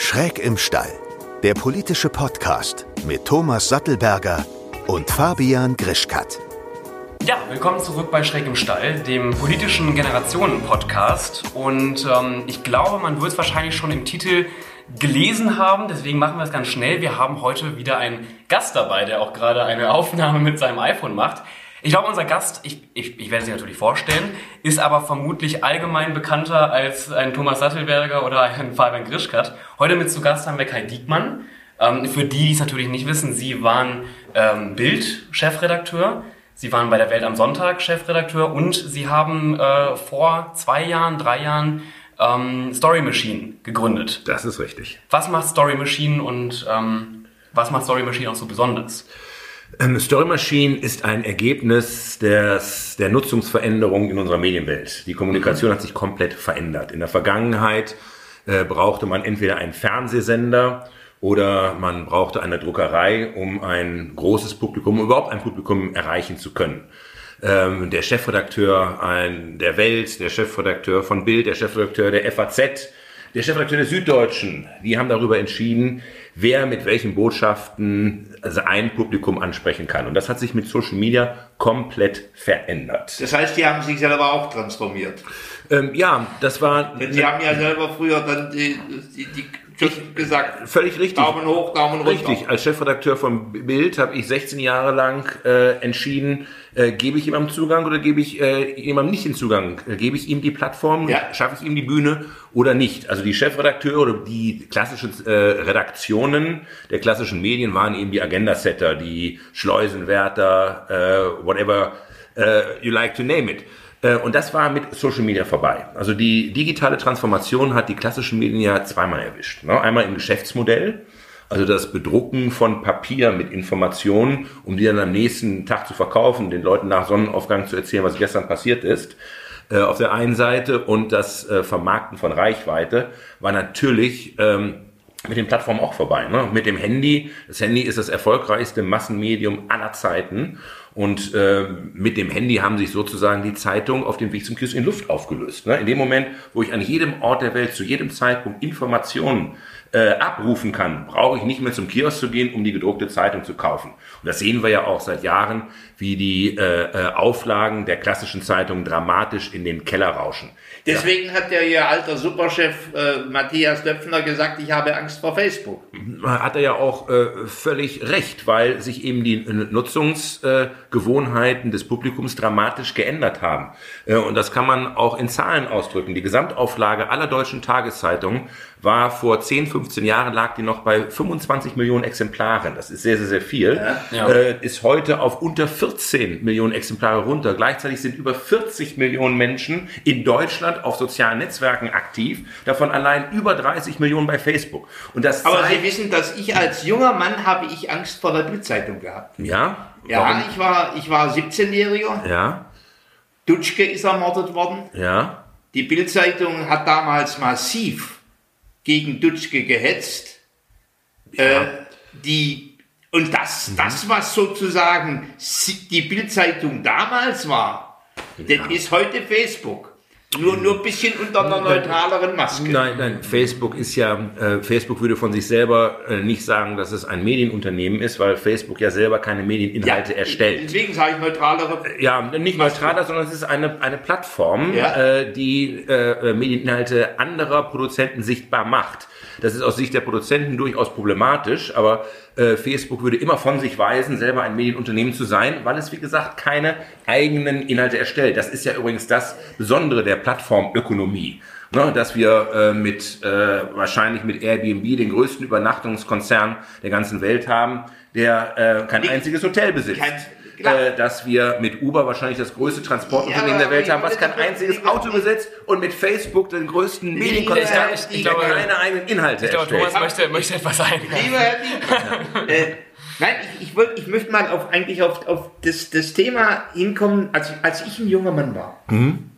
Schräg im Stall, der politische Podcast mit Thomas Sattelberger und Fabian Grischkat. Ja, willkommen zurück bei Schräg im Stall, dem politischen Generationen-Podcast. Und ähm, ich glaube, man wird es wahrscheinlich schon im Titel gelesen haben, deswegen machen wir es ganz schnell. Wir haben heute wieder einen Gast dabei, der auch gerade eine Aufnahme mit seinem iPhone macht. Ich glaube, unser Gast, ich, ich, ich werde sie natürlich vorstellen, ist aber vermutlich allgemein bekannter als ein Thomas Sattelberger oder ein Fabian Grischkat. Heute mit zu Gast haben wir Kai Diekmann. Ähm, für die, die es natürlich nicht wissen, Sie waren ähm, Bild-Chefredakteur, Sie waren bei der Welt am Sonntag Chefredakteur und Sie haben äh, vor zwei Jahren, drei Jahren ähm, Story Machine gegründet. Das ist richtig. Was macht Story Machine und ähm, was macht Story Machine auch so besonders? Ähm, Story Machine ist ein Ergebnis des, der Nutzungsveränderung in unserer Medienwelt. Die Kommunikation mhm. hat sich komplett verändert. In der Vergangenheit äh, brauchte man entweder einen Fernsehsender oder man brauchte eine Druckerei, um ein großes Publikum, überhaupt ein Publikum erreichen zu können. Ähm, der Chefredakteur ein, der Welt, der Chefredakteur von Bild, der Chefredakteur der FAZ, der Chefredakteur der Süddeutschen, die haben darüber entschieden, wer mit welchen Botschaften also ein Publikum ansprechen kann. Und das hat sich mit Social Media komplett verändert. Das heißt, die haben sich selber auch transformiert. Ähm, ja, das war. Denn sie haben ja selber früher dann die, die, die ich, gesagt. Völlig richtig. Daumen hoch, Daumen runter. Richtig. Als Chefredakteur von Bild habe ich 16 Jahre lang äh, entschieden, äh, gebe ich jemandem Zugang oder gebe ich äh, jemandem nicht den Zugang? Äh, gebe ich ihm die Plattform, ja. schaffe ich ihm die Bühne oder nicht? Also die Chefredakteure oder die klassischen äh, Redaktionen der klassischen Medien waren eben die Agenda-Setter, die Schleusenwärter, äh, whatever uh, you like to name it. Äh, und das war mit Social Media vorbei. Also die digitale Transformation hat die klassischen Medien ja zweimal erwischt. Ne? Einmal im Geschäftsmodell, also das Bedrucken von Papier mit Informationen, um die dann am nächsten Tag zu verkaufen, den Leuten nach Sonnenaufgang zu erzählen, was gestern passiert ist. Äh, auf der einen Seite und das äh, Vermarkten von Reichweite war natürlich ähm, mit den Plattformen auch vorbei. Ne? Mit dem Handy. Das Handy ist das erfolgreichste Massenmedium aller Zeiten. Und äh, mit dem Handy haben sich sozusagen die Zeitungen auf dem Weg zum Kiosk in Luft aufgelöst. Ne? In dem Moment, wo ich an jedem Ort der Welt zu jedem Zeitpunkt Informationen äh, abrufen kann, brauche ich nicht mehr zum Kiosk zu gehen, um die gedruckte Zeitung zu kaufen. Und das sehen wir ja auch seit Jahren, wie die äh, äh Auflagen der klassischen Zeitungen dramatisch in den Keller rauschen. Deswegen ja. hat ja Ihr alter Superchef äh, Matthias Döpfner gesagt, ich habe Angst vor Facebook. Hat er ja auch äh, völlig recht, weil sich eben die Nutzungsgewohnheiten äh, des Publikums dramatisch geändert haben. Äh, und das kann man auch in Zahlen ausdrücken. Die Gesamtauflage aller deutschen Tageszeitungen war vor 10, 15 Jahren lag die noch bei 25 Millionen Exemplaren. Das ist sehr, sehr, sehr viel. Ja. Äh, ist heute auf unter 14 Millionen Exemplare runter. Gleichzeitig sind über 40 Millionen Menschen in Deutschland auf sozialen Netzwerken aktiv. Davon allein über 30 Millionen bei Facebook. Und das Aber Sie wissen, dass ich als junger Mann habe ich Angst vor der Bildzeitung gehabt. Ja? Ja, Warum? ich war, ich war 17-Jähriger. Ja. Dutschke ist ermordet worden. Ja. Die Bildzeitung hat damals massiv gegen Dutschke gehetzt. Ja. Äh, die, und das, mhm. das, was sozusagen die Bildzeitung damals war, ja. das ist heute Facebook. Nur, nur ein bisschen unter einer neutraleren Maske. Nein, nein, Facebook ist ja, äh, Facebook würde von sich selber äh, nicht sagen, dass es ein Medienunternehmen ist, weil Facebook ja selber keine Medieninhalte ja, erstellt. Deswegen sage ich neutralere. Äh, ja, nicht neutraler, sondern es ist eine, eine Plattform, ja. äh, die äh, Medieninhalte anderer Produzenten sichtbar macht. Das ist aus Sicht der Produzenten durchaus problematisch, aber äh, Facebook würde immer von sich weisen, selber ein Medienunternehmen zu sein, weil es, wie gesagt, keine eigenen Inhalte erstellt. Das ist ja übrigens das Besondere der Plattformökonomie. Ne, dass wir äh, mit äh, wahrscheinlich mit Airbnb den größten Übernachtungskonzern der ganzen Welt haben, der äh, kein einziges Hotel besitzt. Äh, dass wir mit Uber wahrscheinlich das größte Transportunternehmen ja, der Welt haben, was kein einziges Auto besitzt und mit Facebook den größten Medienkonzern, der keine eigenen Inhalte ich glaube, Thomas möchte, möchte etwas sagen. Lieber Herr äh, Nein, ich, ich, wollt, ich möchte mal auf, eigentlich auf, auf das, das Thema hinkommen, als, als ich ein junger Mann war, mhm.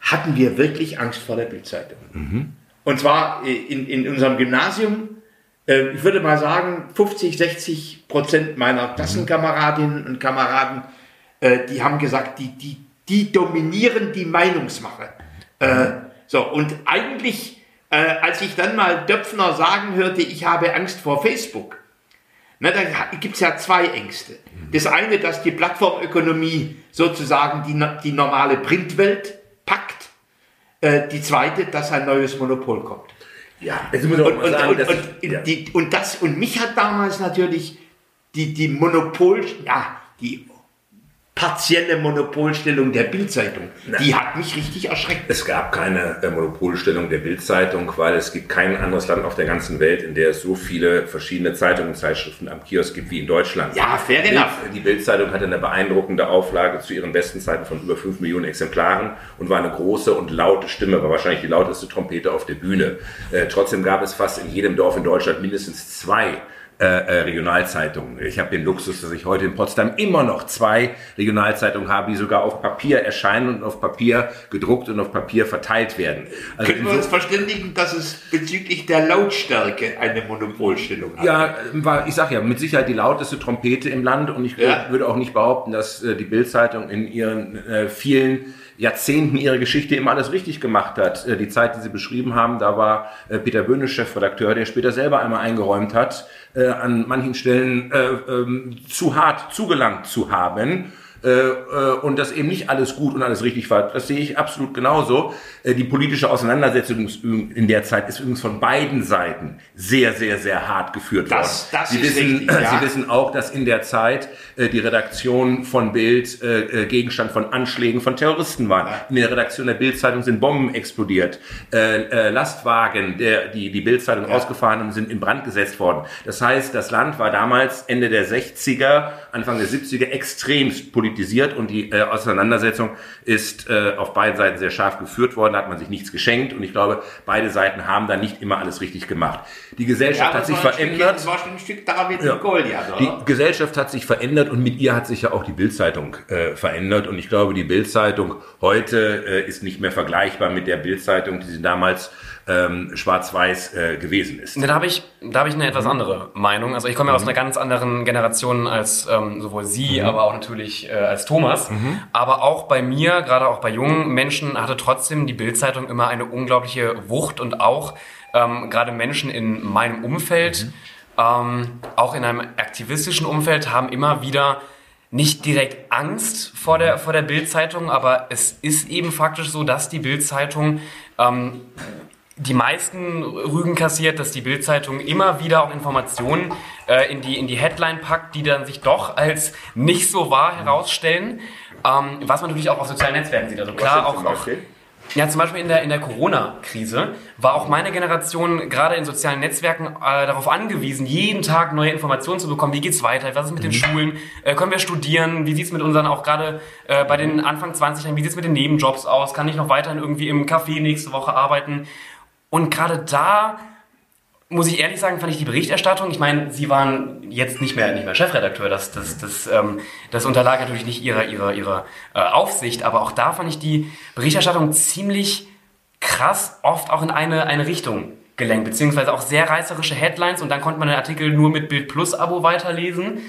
hatten wir wirklich Angst vor der Bildzeitung. Mhm. Und zwar äh, in, in unserem Gymnasium ich würde mal sagen, 50, 60 Prozent meiner Klassenkameradinnen und Kameraden, äh, die haben gesagt, die, die, die dominieren die Meinungsmache. Äh, so, und eigentlich äh, als ich dann mal Döpfner sagen hörte, ich habe Angst vor Facebook, na, da gibt es ja zwei Ängste. Das eine, dass die Plattformökonomie sozusagen die, die normale Printwelt packt. Die zweite, dass ein neues Monopol kommt. Ja, und, und, sagen, und, und, ja. die, und, das, und mich hat damals natürlich die, die Monopol, ja, die partielle Monopolstellung der Bildzeitung. Die hat mich richtig erschreckt. Es gab keine äh, Monopolstellung der Bildzeitung, weil es gibt kein anderes Land auf der ganzen Welt, in der es so viele verschiedene Zeitungen und Zeitschriften am Kiosk gibt wie in Deutschland. Ja, fair Bild, enough. Die Bildzeitung hatte eine beeindruckende Auflage zu ihren besten Zeiten von über 5 Millionen Exemplaren und war eine große und laute Stimme, war wahrscheinlich die lauteste Trompete auf der Bühne. Äh, trotzdem gab es fast in jedem Dorf in Deutschland mindestens zwei äh, äh, Regionalzeitungen. Ich habe den Luxus, dass ich heute in Potsdam immer noch zwei Regionalzeitungen habe, die sogar auf Papier erscheinen und auf Papier gedruckt und auf Papier verteilt werden. Also Können wir uns verständigen, dass es bezüglich der Lautstärke eine Monopolstellung hat? Ja, war, ich sage ja, mit Sicherheit die lauteste Trompete im Land und ich ja. würde auch nicht behaupten, dass äh, die Bildzeitung in ihren äh, vielen Jahrzehnten ihre Geschichte immer alles richtig gemacht hat. Äh, die Zeit, die Sie beschrieben haben, da war äh, Peter Böhne Chefredakteur, der später selber einmal eingeräumt hat, äh, an manchen Stellen ähm, zu hart zugelangt zu haben. äh, äh, und dass eben nicht alles gut und alles richtig war. Das sehe ich absolut genauso. Äh, die politische Auseinandersetzung in der Zeit ist übrigens von beiden Seiten sehr, sehr, sehr hart geführt worden. Das, das Sie, ist wissen, richtig, ja. Sie wissen auch, dass in der Zeit die Redaktion von Bild Gegenstand von Anschlägen von Terroristen war. In der Redaktion der Bildzeitung sind Bomben explodiert. Lastwagen, der, die die Bildzeitung ja. ausgefahren haben, sind in Brand gesetzt worden. Das heißt, das Land war damals Ende der 60er, Anfang der 70er extremst politisch politisiert und die äh, Auseinandersetzung ist äh, auf beiden Seiten sehr scharf geführt worden, da hat man sich nichts geschenkt und ich glaube, beide Seiten haben da nicht immer alles richtig gemacht. Die Gesellschaft ja, hat sich verändert. das war schon ein Stück David ja. Goliath, oder? Die Gesellschaft hat sich verändert und mit ihr hat sich ja auch die Bildzeitung äh, verändert und ich glaube, die Bildzeitung heute äh, ist nicht mehr vergleichbar mit der Bildzeitung, die sie damals ähm, schwarz-weiß äh, gewesen ist. Da habe ich, da habe ich eine etwas mhm. andere Meinung. Also ich komme ja aus mhm. einer ganz anderen Generation als ähm, sowohl Sie, mhm. aber auch natürlich äh, als Thomas. Mhm. Aber auch bei mir, gerade auch bei jungen Menschen, hatte trotzdem die Bildzeitung immer eine unglaubliche Wucht und auch ähm, gerade Menschen in meinem Umfeld, mhm. ähm, auch in einem aktivistischen Umfeld, haben immer wieder nicht direkt Angst vor der, vor der Bildzeitung, aber es ist eben faktisch so, dass die Bildzeitung ähm, die meisten Rügen kassiert, dass die Bildzeitung immer wieder auch Informationen äh, in, die, in die Headline packt, die dann sich doch als nicht so wahr herausstellen. Ähm, was man natürlich auch auf sozialen Netzwerken sieht. Also klar, auch, auch ja, zum Beispiel in der, in der Corona-Krise war auch meine Generation gerade in sozialen Netzwerken äh, darauf angewiesen, jeden Tag neue Informationen zu bekommen. Wie geht's weiter? Was ist mit mhm. den Schulen? Äh, können wir studieren? Wie sieht's mit unseren auch gerade äh, bei den Anfang 20 Jahren, wie sieht's mit den Nebenjobs aus? Kann ich noch weiterhin irgendwie im Café nächste Woche arbeiten? Und gerade da muss ich ehrlich sagen, fand ich die Berichterstattung, ich meine, Sie waren jetzt nicht mehr, nicht mehr Chefredakteur, das, das, das, ähm, das unterlag natürlich nicht Ihrer, ihrer, ihrer äh, Aufsicht, aber auch da fand ich die Berichterstattung ziemlich krass, oft auch in eine, eine Richtung gelenkt, beziehungsweise auch sehr reißerische Headlines und dann konnte man den Artikel nur mit Bild Plus Abo weiterlesen.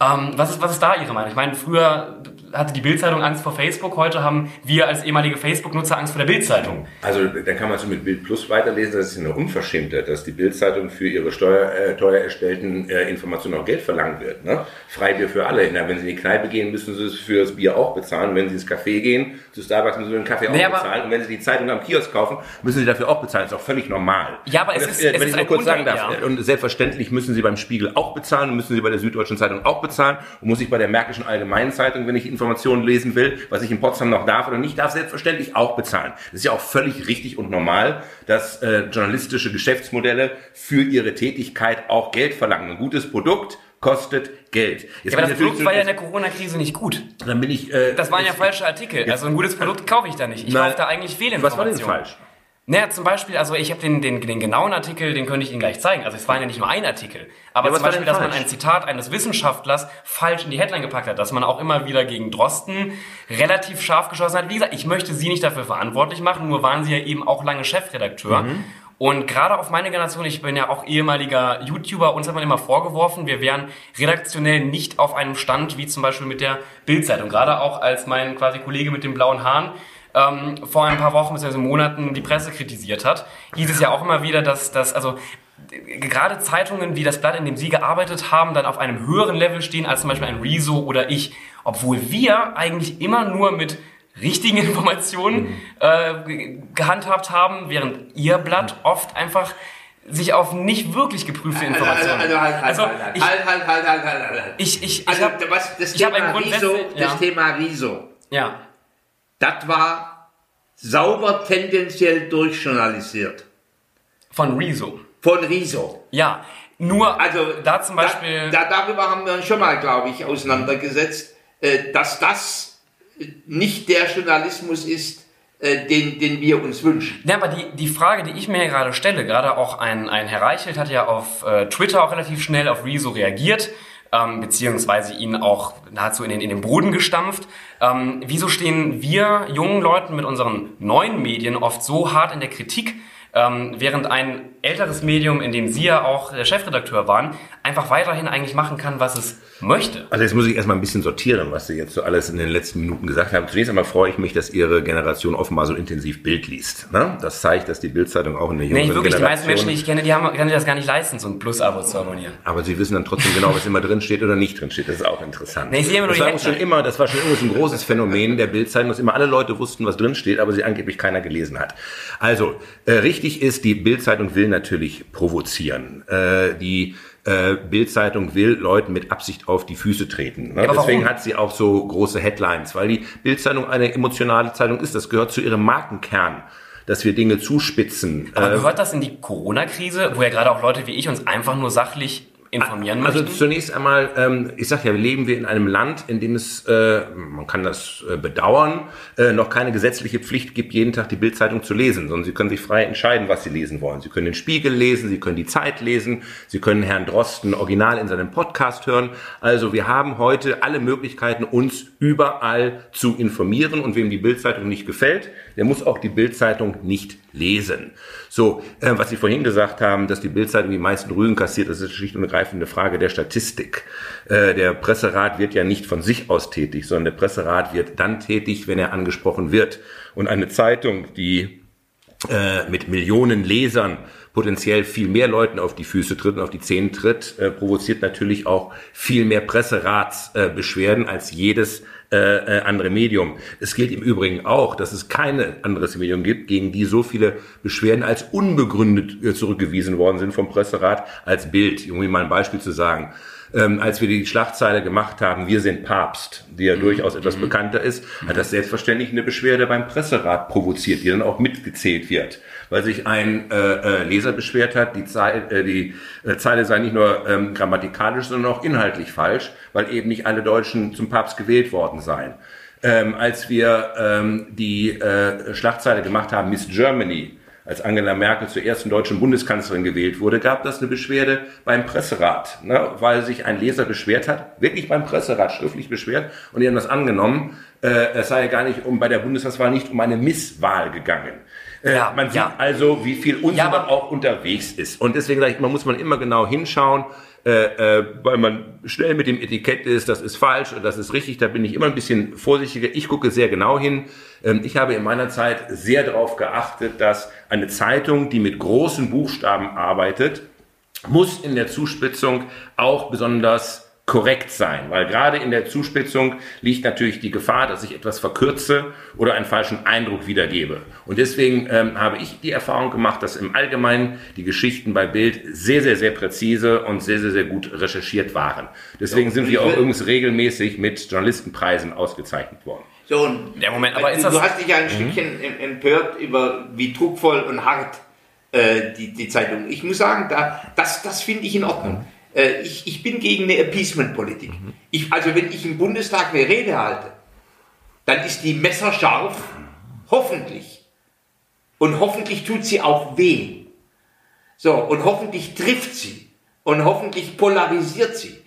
Ähm, was, ist, was ist da Ihre Meinung? Ich meine, früher hatte die Bildzeitung Angst vor Facebook, heute haben wir als ehemalige Facebook-Nutzer Angst vor der Bildzeitung. Also dann kann man so mit Bild Plus weiterlesen, das ist eine Unverschämtheit, dass die Bildzeitung für ihre Steuer, äh, teuer erstellten äh, Informationen auch Geld verlangt wird. Ne? Freibier für alle. Na, wenn Sie in die Kneipe gehen, müssen Sie es für das Bier auch bezahlen. Wenn Sie ins Café gehen, zu Starbucks müssen Sie den Kaffee auch nee, bezahlen. Und wenn Sie die Zeitung am Kiosk kaufen, müssen Sie dafür auch bezahlen. Das ist auch völlig normal. Ja, aber es das, ist, äh, wenn es ich ist nur kurz sagen darf, ja. und selbstverständlich müssen Sie beim Spiegel auch bezahlen und müssen Sie bei der Süddeutschen Zeitung auch bezahlen und muss ich bei der Märkischen Allgemeinen Zeitung, wenn ich Informationen lesen will, was ich in Potsdam noch darf oder nicht darf, selbstverständlich auch bezahlen. Das ist ja auch völlig richtig und normal, dass äh, journalistische Geschäftsmodelle für ihre Tätigkeit auch Geld verlangen. Ein gutes Produkt kostet Geld. Jetzt ja, aber das Produkt war ja in der Corona-Krise nicht gut. Dann bin ich. Äh, das waren ja falsche Artikel. Also ein gutes Produkt kaufe ich da nicht. Ich kaufe da eigentlich Fehlinformationen. Was war denn falsch? Naja, zum Beispiel, also ich habe den, den, den genauen Artikel, den könnte ich Ihnen gleich zeigen. Also es war ja nicht nur ein Artikel. Aber ja, zum Beispiel, dass man ein Zitat eines Wissenschaftlers falsch in die Headline gepackt hat, dass man auch immer wieder gegen Drosten relativ scharf geschossen hat. Wie gesagt, ich möchte Sie nicht dafür verantwortlich machen, nur waren Sie ja eben auch lange Chefredakteur. Mhm. Und gerade auf meine Generation, ich bin ja auch ehemaliger YouTuber, uns hat man immer vorgeworfen, wir wären redaktionell nicht auf einem Stand wie zum Beispiel mit der Bildzeitung. Gerade auch als mein quasi Kollege mit den blauen Haaren ähm, vor ein paar Wochen bzw. Monaten die Presse kritisiert hat, hieß es ja auch immer wieder, dass, dass also gerade Zeitungen wie das Blatt, in dem Sie gearbeitet haben, dann auf einem höheren Level stehen als zum Beispiel ein Rezo oder ich, obwohl wir eigentlich immer nur mit richtigen Informationen mhm. äh, gehandhabt haben, während Ihr Blatt oft einfach sich auf nicht wirklich geprüfte Informationen. Also, halt, halt, also, halt, halt, halt, halt, halt, halt, halt, halt. Ich, ich, ich also, hab, was, das, ich Thema hab Riso, ja. das Thema Riso, ja. Das war sauber tendenziell durchjournalisiert. Von Rezo. Von Riso. Ja, nur Also da zum Beispiel. Da, da, darüber haben wir uns schon mal, glaube ich, auseinandergesetzt, äh, dass das nicht der Journalismus ist, äh, den, den wir uns wünschen. Ja, aber die, die Frage, die ich mir gerade stelle, gerade auch ein, ein Herr Reichelt hat ja auf äh, Twitter auch relativ schnell auf Rezo reagiert, ähm, beziehungsweise ihn auch nahezu in den, in den Boden gestampft. Ähm, wieso stehen wir jungen Leuten mit unseren neuen Medien oft so hart in der Kritik, ähm, während ein älteres Medium, in dem Sie ja auch der Chefredakteur waren, einfach weiterhin eigentlich machen kann, was es möchte. Also jetzt muss ich erstmal ein bisschen sortieren, was Sie jetzt so alles in den letzten Minuten gesagt haben. Zunächst einmal freue ich mich, dass Ihre Generation offenbar so intensiv Bild liest. Ne? Das zeigt, dass die Bildzeitung auch in der jungen Nee, wirklich, Generation... die meisten Menschen, die ich kenne, die haben, können sich das gar nicht leisten, so ein Plus-Abo zu abonnieren. Aber Sie wissen dann trotzdem genau, was immer drin steht oder nicht drin steht. Das ist auch interessant. Nee, ich sehe immer nur das war schon immer, das war schon immer so ein großes Phänomen der Bildzeitung, dass immer alle Leute wussten, was drin steht, aber sie angeblich keiner gelesen hat. Also, äh, richtig ist, die Bildzeitung will natürlich provozieren. Äh, die äh, Bildzeitung will Leuten mit Absicht auf die Füße treten. Ne? Ja, Deswegen warum? hat sie auch so große Headlines, weil die Bildzeitung eine emotionale Zeitung ist. Das gehört zu ihrem Markenkern, dass wir Dinge zuspitzen. Aber Äh, gehört das in die Corona-Krise, wo ja gerade auch Leute wie ich uns einfach nur sachlich informieren Also möchten? zunächst einmal, ähm, ich sage ja, leben wir in einem Land, in dem es, äh, man kann das äh, bedauern, äh, noch keine gesetzliche Pflicht gibt, jeden Tag die Bildzeitung zu lesen, sondern Sie können sich frei entscheiden, was Sie lesen wollen. Sie können den Spiegel lesen, Sie können die Zeit lesen, Sie können Herrn Drosten original in seinem Podcast hören. Also wir haben heute alle Möglichkeiten, uns überall zu informieren und wem die Bildzeitung nicht gefällt, der muss auch die Bildzeitung nicht lesen. So, äh, was Sie vorhin gesagt haben, dass die Bildzeitung die meisten Rügen kassiert, das ist schlicht und ergreifend eine Frage der Statistik. Äh, der Presserat wird ja nicht von sich aus tätig, sondern der Presserat wird dann tätig, wenn er angesprochen wird. Und eine Zeitung, die äh, mit Millionen Lesern potenziell viel mehr Leuten auf die Füße tritt und auf die Zähne tritt, äh, provoziert natürlich auch viel mehr Presseratsbeschwerden äh, als jedes äh, äh, andere Medium. Es gilt im Übrigen auch, dass es keine anderes Medium gibt, gegen die so viele Beschwerden als unbegründet äh, zurückgewiesen worden sind vom Presserat als Bild. Um Ihnen mal ein Beispiel zu sagen. Ähm, als wir die Schlagzeile gemacht haben, wir sind Papst, die ja durchaus etwas bekannter ist, hat das selbstverständlich eine Beschwerde beim Presserat provoziert, die dann auch mitgezählt wird. Weil sich ein äh, äh, Leser beschwert hat, die, Zeile, äh, die äh, Zeile sei nicht nur ähm, grammatikalisch, sondern auch inhaltlich falsch, weil eben nicht alle Deutschen zum Papst gewählt worden seien. Ähm, als wir ähm, die äh, Schlagzeile gemacht haben, Miss Germany, als Angela Merkel zur ersten deutschen Bundeskanzlerin gewählt wurde, gab das eine Beschwerde beim Presserat, ne, weil sich ein Leser beschwert hat, wirklich beim Presserat schriftlich beschwert und die haben das angenommen, äh, es sei ja gar nicht um bei der Bundestagswahl nicht um eine Misswahl gegangen. Äh, Ja, man sieht ja. also, wie viel Unsinn Ja, auch unterwegs ist. Und deswegen sage ich, man muss man immer genau hinschauen, äh, äh, weil man schnell mit dem Etikett ist, das ist falsch und das ist richtig. Da bin ich immer ein bisschen vorsichtiger. Ich gucke sehr genau hin. Ähm, ich habe in meiner Zeit sehr darauf geachtet, dass eine Zeitung, die mit großen Buchstaben arbeitet, muss in der Zuspitzung auch besonders korrekt sein, weil gerade in der Zuspitzung liegt natürlich die Gefahr, dass ich etwas verkürze oder einen falschen Eindruck wiedergebe. Und deswegen ähm, habe ich die Erfahrung gemacht, dass im Allgemeinen die Geschichten bei Bild sehr, sehr, sehr präzise und sehr, sehr, sehr gut recherchiert waren. Deswegen sind wir auch übrigens regelmäßig mit Journalistenpreisen ausgezeichnet worden. So, und Ja, Moment, aber ist du das- hast dich ja ein Stückchen em- empört über wie druckvoll und hart äh, die, die Zeitung. Ich muss sagen, da, das, das finde ich in Ordnung. Äh, ich, ich bin gegen eine Appeasement-Politik. Ich, also wenn ich im Bundestag eine Rede halte, dann ist die messerscharf, hoffentlich. Und hoffentlich tut sie auch weh. So, und hoffentlich trifft sie. Und hoffentlich polarisiert sie.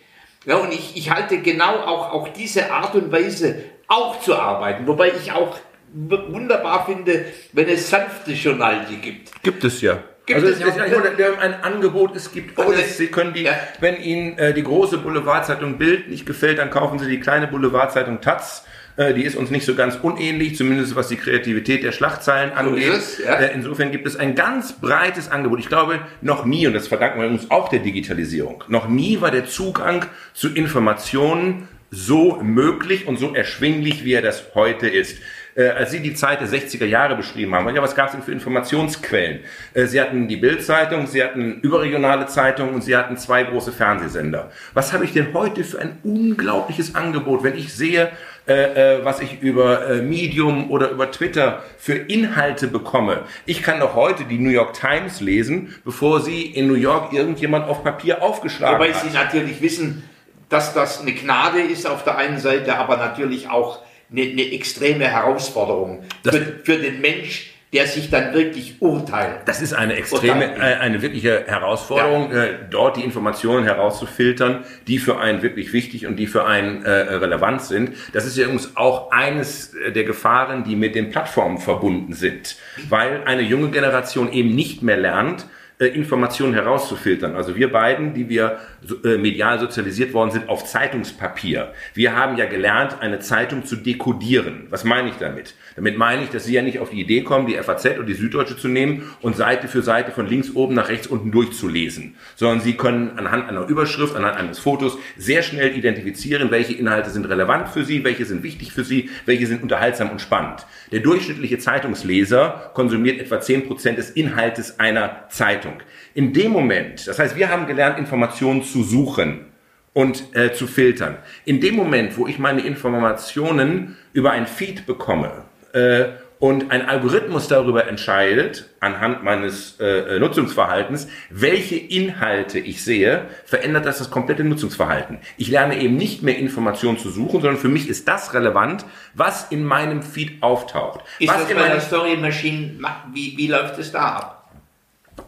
Ja, und ich, ich halte genau auch, auch diese Art und Weise auch zu arbeiten. Wobei ich auch wunderbar finde, wenn es sanfte Journalie gibt. Gibt es ja. Gibt also es es ist ein Angebot, es gibt alles. Sie können die, Ja. wenn Ihnen äh, die große Boulevardzeitung Bild nicht gefällt, dann kaufen Sie die kleine Boulevardzeitung Taz. Äh, die ist uns nicht so ganz unähnlich, zumindest was die Kreativität der Schlagzeilen angeht. es, ja. Äh, insofern gibt es ein ganz breites Angebot. Ich glaube, noch nie, und das verdanken wir uns auch der Digitalisierung, noch nie war der Zugang zu Informationen so möglich und so erschwinglich, wie er das heute ist äh, als Sie die Zeit der 60er Jahre beschrieben haben, ja, was gab es denn für Informationsquellen? Äh, Sie hatten die Bildzeitung, Sie hatten überregionale Zeitungen und Sie hatten zwei große Fernsehsender. Was habe ich denn heute für ein unglaubliches Angebot, wenn ich sehe, äh, äh, was ich über äh, Medium oder über Twitter für Inhalte bekomme. Ich kann doch heute die New York Times lesen, bevor sie in New York irgendjemand auf Papier aufgeschlagen Wobei hat. Wobei Sie natürlich wissen, dass das eine Gnade ist auf der einen Seite, aber natürlich auch eine, eine extreme Herausforderung für, für den Mensch, der sich dann wirklich urteilt. Das ist eine extreme, äh, eine wirkliche Herausforderung, ja. Äh, dort die Informationen herauszufiltern, die für einen wirklich wichtig und die für einen äh, relevant sind. Das ist ja übrigens auch eines der Gefahren, die mit den Plattformen verbunden sind, weil eine junge Generation eben nicht mehr lernt, äh, Informationen herauszufiltern. Also wir beiden, die wir äh, medial sozialisiert worden sind, auf Zeitungspapier. Wir haben ja gelernt, eine Zeitung zu dekodieren. Was meine ich damit? Damit meine ich, dass Sie ja nicht auf die Idee kommen, die FAZ oder die Süddeutsche zu nehmen und Seite für Seite von links oben nach rechts unten durchzulesen, sondern Sie können anhand einer Überschrift, anhand eines Fotos sehr schnell identifizieren, welche Inhalte sind relevant für Sie, welche sind wichtig für Sie, welche sind unterhaltsam und spannend. Der durchschnittliche Zeitungsleser konsumiert etwa 10% des Inhaltes einer Zeitung. In dem Moment, das heißt, wir haben gelernt, Informationen zu suchen und äh, zu filtern. In dem Moment, wo ich meine Informationen über ein Feed bekomme, äh, und ein Algorithmus darüber entscheidet, anhand meines äh, Nutzungsverhaltens, welche Inhalte ich sehe, verändert das das komplette Nutzungsverhalten. Ich lerne eben nicht mehr Informationen zu suchen, sondern für mich ist das relevant, was in meinem Feed auftaucht. Ist was das bei der Story Machine, wie, wie läuft es da ab?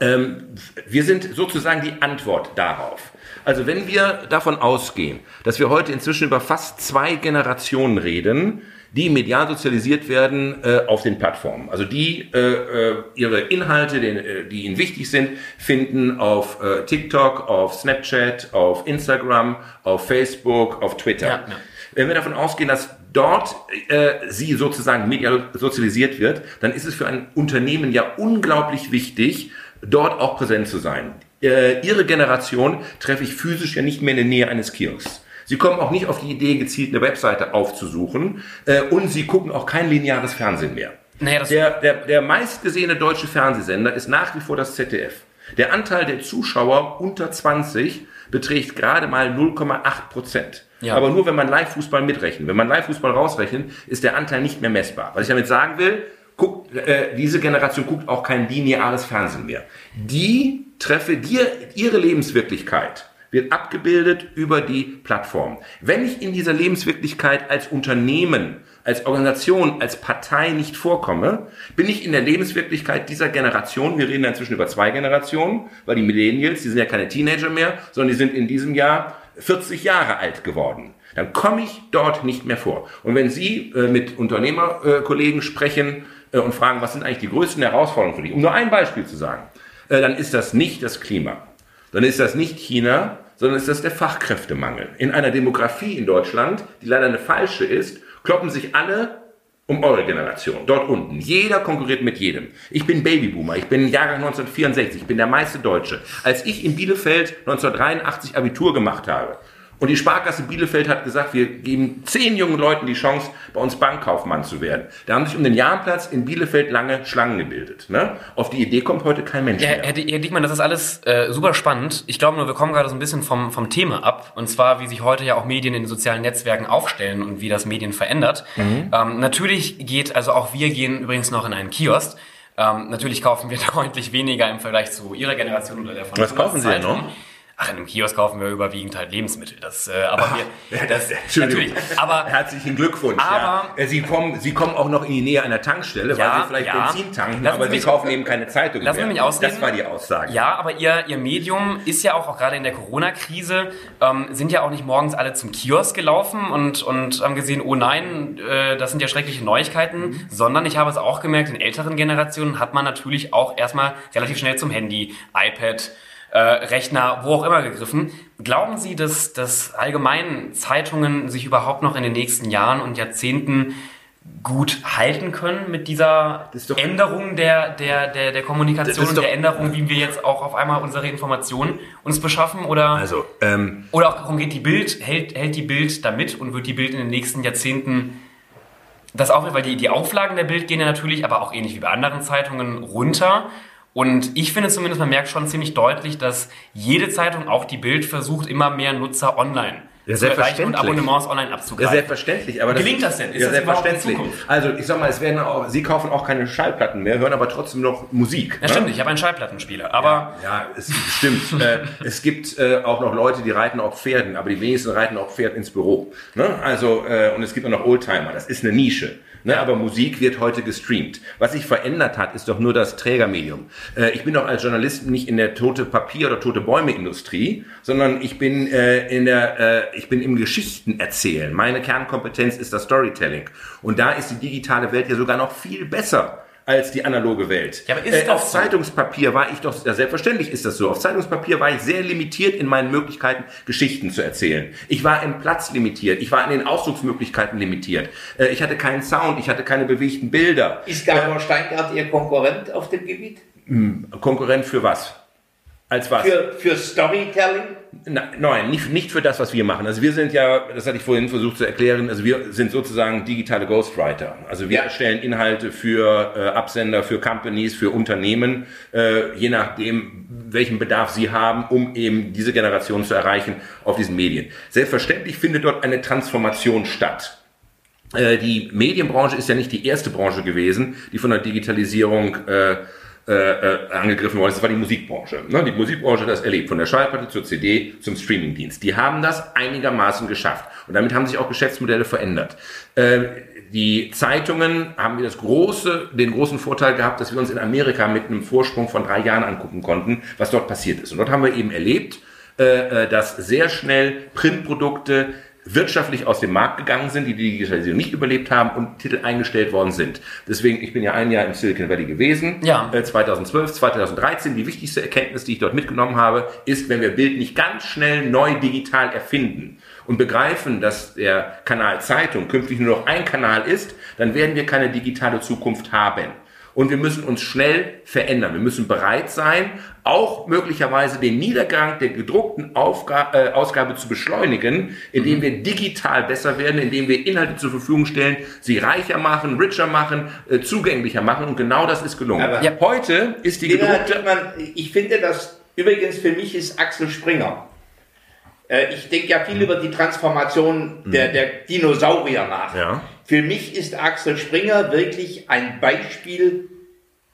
Ähm, wir sind sozusagen die Antwort darauf. Also wenn wir davon ausgehen, dass wir heute inzwischen über fast zwei Generationen reden, die medial sozialisiert werden äh, auf den Plattformen. Also die äh, äh, ihre Inhalte, den, äh, die ihnen wichtig sind, finden auf äh, TikTok, auf Snapchat, auf Instagram, auf Facebook, auf Twitter. Ja, ja. Wenn wir davon ausgehen, dass dort äh, sie sozusagen medial sozialisiert wird, dann ist es für ein Unternehmen ja unglaublich wichtig, dort auch präsent zu sein. Äh, ihre Generation treffe ich physisch ja nicht mehr in der Nähe eines Kiosks. Sie kommen auch nicht auf die Idee, gezielt eine Webseite aufzusuchen äh, und sie gucken auch kein lineares Fernsehen mehr. Naja, der, der, der meistgesehene deutsche Fernsehsender ist nach wie vor das ZDF. Der Anteil der Zuschauer unter 20 beträgt gerade mal 0,8 Prozent. Ja. Aber nur wenn man Live-Fußball mitrechnet. Wenn man Live-Fußball rausrechnet, ist der Anteil nicht mehr messbar. Was ich damit sagen will, guckt, äh, diese Generation guckt auch kein lineares Fernsehen mehr. Die treffe dir ihre Lebenswirklichkeit wird abgebildet über die Plattform. Wenn ich in dieser Lebenswirklichkeit als Unternehmen, als Organisation, als Partei nicht vorkomme, bin ich in der Lebenswirklichkeit dieser Generation, wir reden inzwischen über zwei Generationen, weil die Millennials, die sind ja keine Teenager mehr, sondern die sind in diesem Jahr 40 Jahre alt geworden. Dann komme ich dort nicht mehr vor. Und wenn Sie äh, mit Unternehmerkollegen äh, sprechen und fragen, was sind eigentlich die größten Herausforderungen für dich, um nur ein Beispiel zu sagen, äh, dann ist das nicht das Klima dann ist das nicht China, sondern ist das der Fachkräftemangel. In einer Demografie in Deutschland, die leider eine falsche ist, kloppen sich alle um eure Generation, dort unten. Jeder konkurriert mit jedem. Ich bin Babyboomer, ich bin Jahrgang 1964, ich bin der meiste Deutsche. Als ich in Bielefeld 1983 Abitur gemacht habe, und die Sparkasse Bielefeld hat gesagt, wir geben zehn jungen Leuten die Chance, bei uns Bankkaufmann zu werden. Da haben sich um den Jahrenplatz in Bielefeld lange Schlangen gebildet. Ne? Auf die Idee kommt heute kein Mensch ja, mehr. Herr, Herr Diekmann, das ist alles äh, super spannend. Ich glaube nur, wir kommen gerade so ein bisschen vom, vom Thema ab. Und zwar, wie sich heute ja auch Medien in den sozialen Netzwerken aufstellen und wie das Medien verändert. Mhm. Ähm, natürlich geht, also auch wir gehen übrigens noch in einen Kiosk. Ähm, natürlich kaufen wir deutlich weniger im Vergleich zu Ihrer Generation oder der von Was kaufen Sie denn noch? Ach, in einem Kiosk kaufen wir überwiegend halt Lebensmittel. Das, äh, aber wir, das, natürlich. Aber herzlichen Glückwunsch. Aber ja. Sie kommen, Sie kommen auch noch in die Nähe einer Tankstelle, ja, weil Sie vielleicht ja. Benzin tanken, lassen aber Sie, kaufen eben keine Zeitung lassen mehr. Mich ausreden. Das war die Aussage. Ja, aber Ihr, Ihr Medium ist ja auch, auch gerade in der Corona-Krise, ähm, sind ja auch nicht morgens alle zum Kiosk gelaufen und und haben gesehen, oh nein, äh, das sind ja schreckliche Neuigkeiten, mhm. sondern ich habe es auch gemerkt, in älteren Generationen hat man natürlich auch erstmal relativ schnell zum Handy, iPad äh, Rechner, wo auch immer gegriffen. Glauben Sie, dass, dass allgemein Zeitungen sich überhaupt noch in den nächsten Jahren und Jahrzehnten gut halten können mit dieser Änderung der, der, der, der Kommunikation und der Änderung, wie wir jetzt auch auf einmal unsere Informationen uns beschaffen? Oder, also, ähm, oder auch darum geht die Bild, hält, hält die Bild damit und wird die Bild in den nächsten Jahrzehnten das auch, weil die, die Auflagen der Bild gehen ja natürlich, aber auch ähnlich wie bei anderen Zeitungen, runter. Und ich finde zumindest, man merkt schon ziemlich deutlich, dass jede Zeitung, auch die Bild, versucht, immer mehr Nutzer online ja, selbstverständlich. und Abonnements online abzugreifen. Ja, selbstverständlich. Aber Gelingt das denn? Ist ja, das selbstverständlich. Also ich sag mal, es werden auch, Sie kaufen auch keine Schallplatten mehr, hören aber trotzdem noch Musik. Ja, ne? stimmt. Ich habe einen Schallplattenspieler. Aber ja, ja es stimmt. äh, es gibt äh, auch noch Leute, die reiten auf Pferden, aber die wenigsten reiten auf Pferd ins Büro. Ne? Also äh, und es gibt auch noch Oldtimer. Das ist eine Nische. Ne, aber Musik wird heute gestreamt. Was sich verändert hat, ist doch nur das Trägermedium. Äh, ich bin doch als Journalist nicht in der tote Papier- oder tote Bäume-Industrie, sondern ich bin äh, in der, äh, ich bin im Geschichten erzählen. Meine Kernkompetenz ist das Storytelling. Und da ist die digitale Welt ja sogar noch viel besser als die analoge Welt. Ja, aber ist äh, auf so? Zeitungspapier war ich doch, ja, selbstverständlich ist das so. Auf Zeitungspapier war ich sehr limitiert in meinen Möglichkeiten, Geschichten zu erzählen. Ich war im Platz limitiert. Ich war in den Ausdrucksmöglichkeiten limitiert. Äh, ich hatte keinen Sound. Ich hatte keine bewegten Bilder. Ist Gabor äh, Steingart Ihr Konkurrent auf dem Gebiet? Hm, Konkurrent für was? Als was? Für, für Storytelling? Nein, nicht, nicht für das, was wir machen. Also wir sind ja, das hatte ich vorhin versucht zu erklären, also wir sind sozusagen digitale Ghostwriter. Also wir ja. erstellen Inhalte für äh, Absender, für Companies, für Unternehmen, äh, je nachdem, welchen Bedarf sie haben, um eben diese Generation zu erreichen auf diesen Medien. Selbstverständlich findet dort eine Transformation statt. Äh, die Medienbranche ist ja nicht die erste Branche gewesen, die von der Digitalisierung äh, äh, äh, angegriffen worden ist, das war die Musikbranche. Ne? Die Musikbranche hat das erlebt, von der Schallplatte zur CD zum Streamingdienst. Die haben das einigermaßen geschafft und damit haben sich auch Geschäftsmodelle verändert. Äh, die Zeitungen haben wir das große, den großen Vorteil gehabt, dass wir uns in Amerika mit einem Vorsprung von drei Jahren angucken konnten, was dort passiert ist. Und dort haben wir eben erlebt, äh, äh dass sehr schnell Printprodukte wirtschaftlich aus dem Markt gegangen sind, die die Digitalisierung nicht überlebt haben und Titel eingestellt worden sind. Deswegen, ich bin ja ein Jahr im Silicon Valley gewesen, ja. äh, 2012, 2013. Die wichtigste Erkenntnis, die ich dort mitgenommen habe, ist, wenn wir Bild nicht ganz schnell neu digital erfinden und begreifen, dass der Kanal Zeitung künftig nur noch ein Kanal ist, dann werden wir keine digitale Zukunft haben. Und wir müssen uns schnell verändern. Wir müssen bereit sein, auch möglicherweise den Niedergang der gedruckten Aufga äh, Ausgabe zu beschleunigen, indem mhm. wir digital besser werden, indem wir Inhalte zur Verfügung stellen, sie reicher machen, richer machen, äh, zugänglicher machen. Und genau das ist gelungen. Aber ja. Heute ist die gedruckte... Man, ich finde, dass übrigens für mich ist Axel Springer. Äh, ich denke ja viel mhm. über die Transformation der, mhm. der Dinosaurier nach. Ja. Für mich ist Axel Springer wirklich ein Beispiel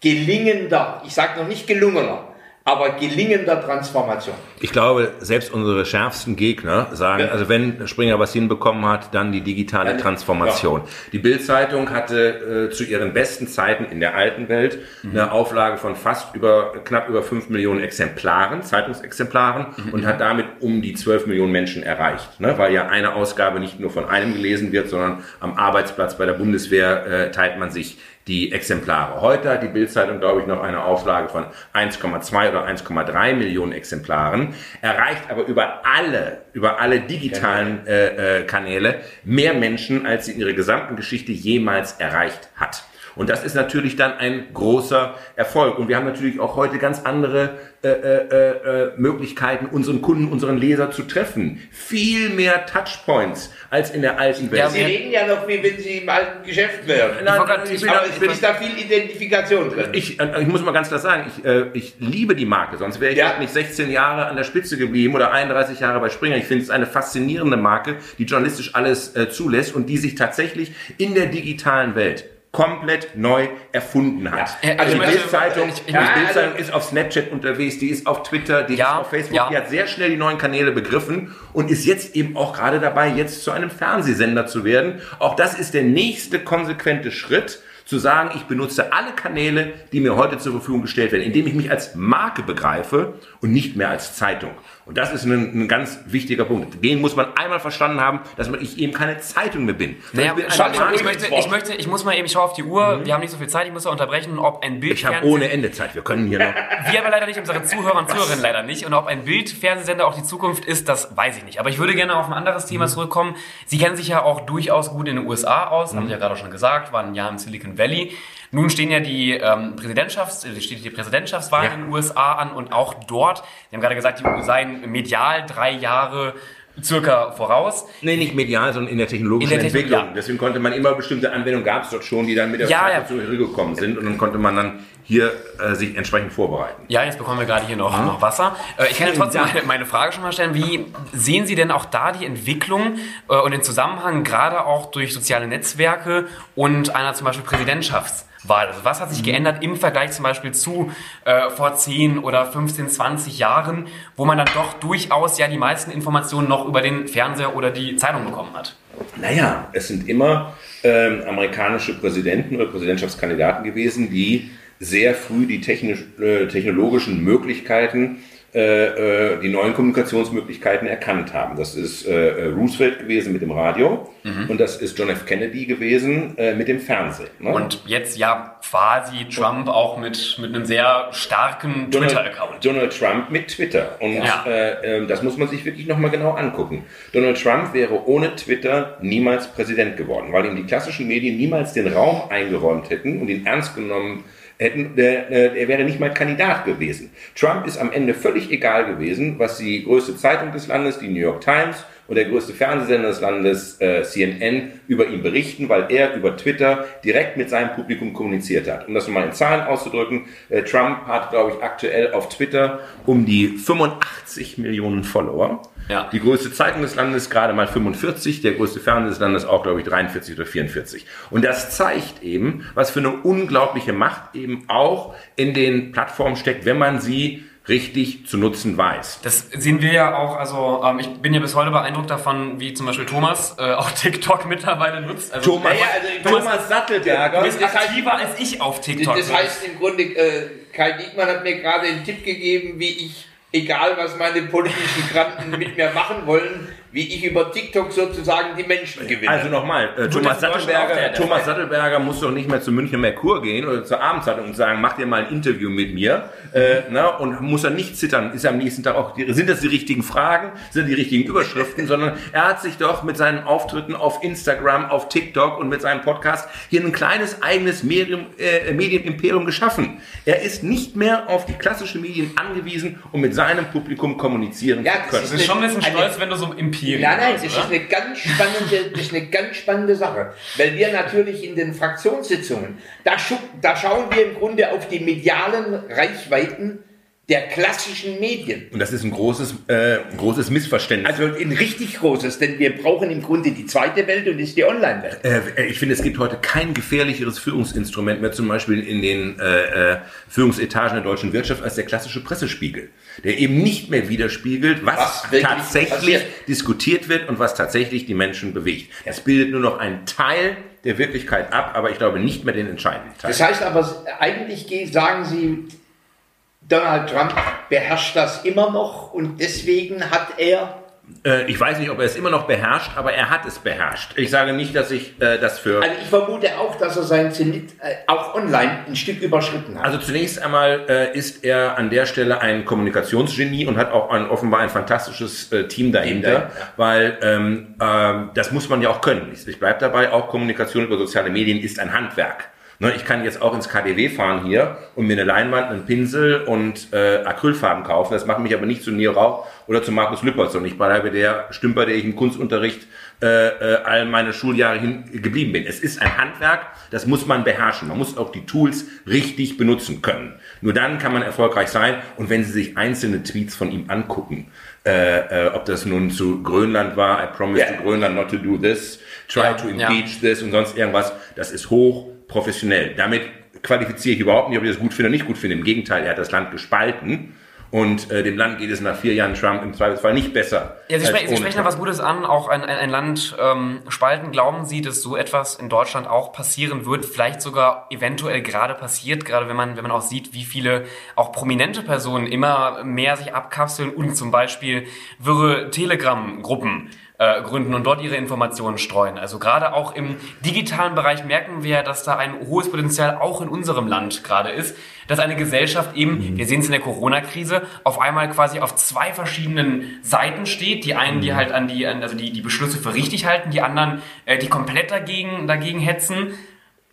gelingender, ich sage noch nicht gelungener, aber gelingender Transformation. Ich glaube, selbst unsere schärfsten Gegner sagen, ja. also wenn Springer was hinbekommen hat, dann die digitale ja, Transformation. Ja. Die Bild-Zeitung hatte äh, zu ihren besten Zeiten in der alten Welt mhm. eine Auflage von fast über, knapp über fünf Millionen Exemplaren, Zeitungsexemplaren mhm. und hat damit um die zwölf Millionen Menschen erreicht. Ne? Weil ja eine Ausgabe nicht nur von einem gelesen wird, sondern am Arbeitsplatz bei der Bundeswehr äh, teilt man sich die Exemplare. Heute hat die Bildzeitung, glaube ich, noch eine Auflage von 1,2 oder 1,3 Millionen Exemplaren, erreicht aber über alle, über alle digitalen äh, äh, Kanäle mehr Menschen, als sie in ihrer gesamten Geschichte jemals erreicht hat. Und das ist natürlich dann ein großer Erfolg. Und wir haben natürlich auch heute ganz andere äh, äh, äh, Möglichkeiten, unseren Kunden, unseren Leser zu treffen. Viel mehr Touchpoints als in der alten Welt. Ja, Sie reden ja noch, wie wenn Sie im alten Geschäft wären. Nein, ich, ich, aber ich, ist da viel Identifikation drin. Ich, äh, ich muss mal ganz klar sagen, ich, äh, ich liebe die Marke, sonst wäre ich ja. halt nicht 16 Jahre an der Spitze geblieben oder 31 Jahre bei Springer. Ich finde es eine faszinierende Marke, die journalistisch alles äh, zulässt und die sich tatsächlich in der digitalen Welt komplett neu erfunden hat. Ja. Also die Bildzeitung, die Bildzeitung also ist auf Snapchat unterwegs, die ist auf Twitter, die ja, ist auf Facebook, ja. die hat sehr schnell die neuen Kanäle begriffen und ist jetzt eben auch gerade dabei, jetzt zu einem Fernsehsender zu werden. Auch das ist der nächste konsequente Schritt zu sagen, ich benutze alle Kanäle, die mir heute zur Verfügung gestellt werden, indem ich mich als Marke begreife und nicht mehr als Zeitung. Und das ist ein, ein ganz wichtiger Punkt. Den muss man einmal verstanden haben, dass ich eben keine Zeitung mehr bin. Naja, ich, bin schau, ich, möchte, ich, möchte, ich muss mal eben, ich schaue auf die Uhr, mhm. wir haben nicht so viel Zeit, ich muss da unterbrechen, ob ein Bildfernsehen... Ich habe ohne Ende Zeit, wir können hier noch... wir aber leider nicht, unsere Zuhörer und Zuhörerinnen leider nicht. Und ob ein Bildfernsehsender auch die Zukunft ist, das weiß ich nicht. Aber ich würde gerne auf ein anderes Thema mhm. zurückkommen. Sie kennen sich ja auch durchaus gut in den USA aus, mhm. haben Sie ja gerade schon gesagt, waren ein Jahr im Silicon Valley. Nun stehen ja die ähm, Präsidentschafts, äh, steht die Präsidentschaftswahl ja. in den USA an und auch dort, Sie haben gerade gesagt, die seien medial drei Jahre circa voraus. Nee, nicht medial, sondern in der technologischen in der Entwicklung. Ja. Deswegen konnte man immer bestimmte Anwendungen, gab es dort schon, die dann mit der ja, Zeit ja. gekommen sind und dann konnte man dann hier äh, sich entsprechend vorbereiten. Ja, jetzt bekommen wir gerade hier noch, mhm. noch Wasser. Äh, ich kann ja trotzdem meine, meine, Frage schon mal stellen. Wie sehen Sie denn auch da die Entwicklung äh, und den Zusammenhang gerade auch durch soziale Netzwerke und einer zum Beispiel Präsidentschafts- Wahl. Also was hat sich mhm. geändert im Vergleich zum Beispiel zu äh, vor 10 oder 15, 20 Jahren, wo man dann doch durchaus ja die meisten Informationen noch über den Fernseher oder die Zeitung bekommen hat? Naja, es sind immer ähm, amerikanische Präsidenten oder Präsidentschaftskandidaten gewesen, die sehr früh die technisch, äh, technologischen Möglichkeiten äh, äh, die neuen Kommunikationsmöglichkeiten erkannt haben. Das ist äh, Roosevelt gewesen mit dem Radio mhm. und das ist John F. Kennedy gewesen äh, mit dem Fernsehen. Ne? Und jetzt ja quasi Trump auch mit, mit einem sehr starken Twitter-Account. Donald Trump mit Twitter. Und ja. äh, ähm, das muss man sich wirklich nochmal genau angucken. Donald Trump wäre ohne Twitter niemals Präsident geworden, weil ihm die klassischen Medien niemals den Raum eingeräumt hätten und ihn ernst genommen hätten er wäre nicht mal Kandidat gewesen. Trump ist am Ende völlig egal gewesen, was die größte Zeitung des Landes, die New York Times und der größte Fernsehsender des Landes, äh, CNN, über ihn berichten, weil er über Twitter direkt mit seinem Publikum kommuniziert hat. Um das nochmal in Zahlen auszudrücken, äh, Trump hat, glaube ich, aktuell auf Twitter um die 85 Millionen Follower. Ja. Die größte Zeitung des Landes gerade mal 45, der größte Fernseher des Landes auch, glaube ich, 43 oder 44. Und das zeigt eben, was für eine unglaubliche Macht eben auch in den Plattformen steckt, wenn man sie richtig zu nutzen weiß. Das sehen wir ja auch, also ähm, ich bin ja bis heute beeindruckt davon, wie zum Beispiel Thomas äh, auch TikTok mittlerweile nutzt. Also, Thomas, ja, also Thomas, Thomas Sattelberger. Du bist aktiver als ich auf TikTok. Das heißt im Grunde, äh, Kai Diekmann hat mir gerade einen Tipp gegeben, wie ich egal was meine politischen Kranten mit mir machen wollen, wie ich über TikTok sozusagen die Menschen gewinne. Also nochmal, äh, Thomas, Sattelberger, Thomas Sattelberger muss doch nicht mehr zu München Merkur gehen oder zur Abendzeitung und sagen, mach dir mal ein Interview mit mir. Äh, na, und muss er nicht zittern, ist am nächsten Tag auch, sind das die richtigen Fragen, sind die richtigen Überschriften, sondern er hat sich doch mit seinen Auftritten auf Instagram, auf TikTok und mit seinem Podcast hier ein kleines eigenes Medium, äh, Medienimperium geschaffen. Er ist nicht mehr auf die klassischen Medien angewiesen, um mit seinem Publikum kommunizieren ja, zu können. Das ist schon ein bisschen stolz, wenn du so im Imperium. Nein, nein, das ist eine ganz spannende, das ist eine ganz spannende Sache, weil wir natürlich in den Fraktionssitzungen, da, da schauen wir im Grunde auf die medialen Reichweiten der klassischen Medien. Und das ist ein großes, äh, großes Missverständnis. Also ein richtig großes, denn wir brauchen im Grunde die zweite Welt und ist die Online-Welt. Äh, ich finde, es gibt heute kein gefährlicheres Führungsinstrument mehr, zum Beispiel in den äh, äh, Führungsetagen der deutschen Wirtschaft, als der klassische Pressespiegel, der eben nicht mehr widerspiegelt, was, was tatsächlich passiert. diskutiert wird und was tatsächlich die Menschen bewegt. Es bildet nur noch einen Teil der Wirklichkeit ab, aber ich glaube nicht mehr den entscheidenden Teil. Das heißt aber, eigentlich sagen Sie, Donald Trump beherrscht das immer noch und deswegen hat er äh, ich weiß nicht, ob er es immer noch beherrscht, aber er hat es beherrscht. Ich sage nicht, dass ich äh, das für. Also ich vermute auch, dass er sein Zenit äh, auch online ein Stück überschritten hat. Also zunächst einmal äh, ist er an der Stelle ein Kommunikationsgenie und hat auch ein, offenbar ein fantastisches äh, Team dahinter, ja. weil ähm, ähm, das muss man ja auch können. Ich, ich bleibe dabei, auch Kommunikation über soziale Medien ist ein Handwerk. Ne, ich kann jetzt auch ins KDW fahren hier und mir eine Leinwand, einen Pinsel und äh, Acrylfarben kaufen. Das macht mich aber nicht zu Neo Rauch oder zu Markus Lüppert, sondern ich bleibe der Stümper, der ich im Kunstunterricht äh, äh, all meine Schuljahre hin geblieben bin. Es ist ein Handwerk, das muss man beherrschen. Man muss auch die Tools richtig benutzen können. Nur dann kann man erfolgreich sein. Und wenn Sie sich einzelne Tweets von ihm angucken, äh, äh, ob das nun zu Grönland war, I promise yeah. to Grönland not to do this, try ja, to impeach ja. this und sonst irgendwas, das ist hoch professionell. Damit qualifiziere ich überhaupt nicht, ob ich das gut finde oder nicht gut finde. Im Gegenteil, er hat das Land gespalten Und äh, dem Land geht es nach vier Jahren Trump im Zweifelsfall nicht besser. Ja, Sie, spre Sie sprechen da was Gutes an. Auch ein, ein, ein Land ähm, spalten. Glauben Sie, dass so etwas in Deutschland auch passieren wird? Vielleicht sogar eventuell gerade passiert, gerade wenn man, wenn man auch sieht, wie viele auch prominente Personen immer mehr sich abkapseln und zum Beispiel wirre Telegram-Gruppen äh, gründen und dort ihre Informationen streuen. Also gerade auch im digitalen Bereich merken wir, dass da ein hohes Potenzial auch in unserem Land gerade ist, dass eine Gesellschaft eben, mhm. wir sehen es in der Corona-Krise, auf einmal quasi auf zwei verschiedenen Seiten steht. Die einen, die mhm. halt an die, also die, die Beschlüsse für richtig halten, die anderen, äh, die komplett dagegen, dagegen hetzen.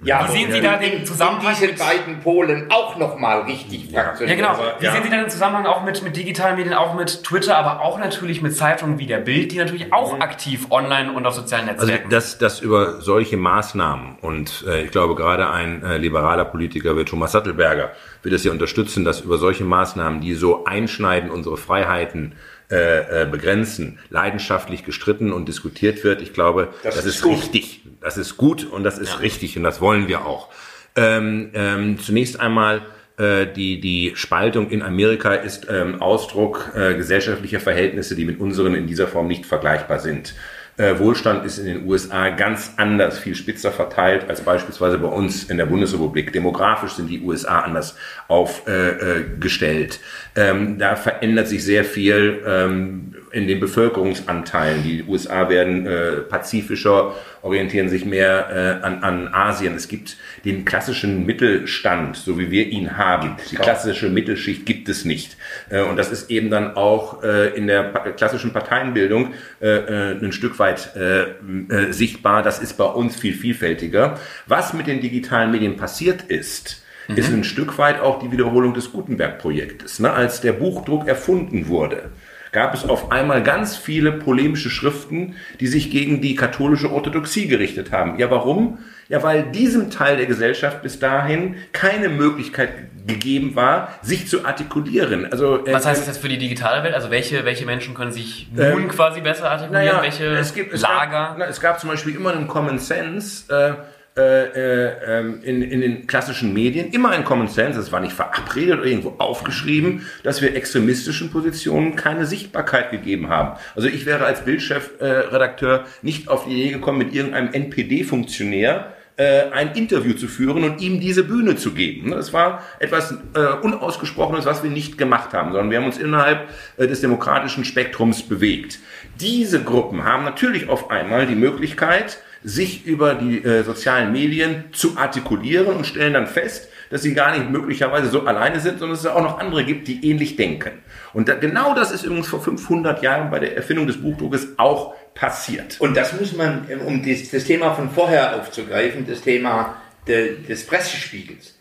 Ja, Wie sehen Sie da den Zusammenhang? In diesen beiden Polen auch nochmal richtig fraktioniert. Ja, genau. Wie ja. sehen Sie da den Zusammenhang auch mit, mit digitalen Medien, auch mit Twitter, aber auch natürlich mit Zeitungen wie der Bild, die natürlich auch mhm. aktiv online und auf sozialen also, Netzwerken. Also, dass, dass über solche Maßnahmen und äh, ich glaube gerade ein äh, liberaler Politiker wie Thomas Sattelberger wird es ja unterstützen, dass über solche Maßnahmen, die so einschneiden unsere Freiheiten, äh, äh, begrenzen, leidenschaftlich gestritten und diskutiert wird. Ich glaube, das, das ist, ist richtig. Das ist gut und das ist ja. richtig und das wollen wir auch. Ähm, ähm, zunächst einmal äh, die, die Spaltung in Amerika ist ähm, Ausdruck äh, gesellschaftlicher Verhältnisse, die mit unseren in dieser Form nicht vergleichbar sind. Äh, Wohlstand ist in den USA ganz anders, viel spitzer verteilt als beispielsweise bei uns in der Bundesrepublik. Demografisch sind die USA anders aufgestellt. Äh, äh, ähm, da verändert sich sehr viel ähm, in den Bevölkerungsanteilen. Die USA werden äh, pazifischer, orientieren sich mehr äh, an, an Asien. Es gibt den klassischen Mittelstand, so wie wir ihn haben. Die klassische Mittelschicht gibt es nicht. Äh, und das ist eben dann auch äh, in der klassischen Parteienbildung äh, äh, ein Stück weit äh, äh, sichtbar. Das ist bei uns viel vielfältiger. Was mit den digitalen Medien passiert ist, mhm. ist ein Stück weit auch die Wiederholung des Gutenberg-Projektes. Ne? Als der Buchdruck erfunden wurde, gab es auf einmal ganz viele polemische Schriften, die sich gegen die katholische Orthodoxie gerichtet haben. Ja, warum? Ja, weil diesem Teil der Gesellschaft bis dahin keine Möglichkeit gegeben war, sich zu artikulieren. Also, äh, Was heißt das jetzt für die digitale Welt? Also welche, welche Menschen können sich nun ähm, quasi besser artikulieren? Naja, welche es gibt, es Lager? Gab, na, es gab zum Beispiel immer einen Common Sense. Äh, äh, äh, in, in den klassischen Medien immer ein Common Sense, es war nicht verabredet oder irgendwo aufgeschrieben, dass wir extremistischen Positionen keine Sichtbarkeit gegeben haben. Also ich wäre als Bildchefredakteur äh, nicht auf die Idee gekommen, mit irgendeinem NPD-Funktionär äh, ein Interview zu führen und ihm diese Bühne zu geben. Das war etwas äh, Unausgesprochenes, was wir nicht gemacht haben, sondern wir haben uns innerhalb äh, des demokratischen Spektrums bewegt. Diese Gruppen haben natürlich auf einmal die Möglichkeit, sich über die äh, sozialen Medien zu artikulieren und stellen dann fest, dass sie gar nicht möglicherweise so alleine sind, sondern dass es auch noch andere gibt, die ähnlich denken. Und da, genau das ist übrigens vor 500 Jahren bei der Erfindung des Buchdruckes auch passiert. Und das muss man, um das, das Thema von vorher aufzugreifen, das Thema de, des Pressespiegels.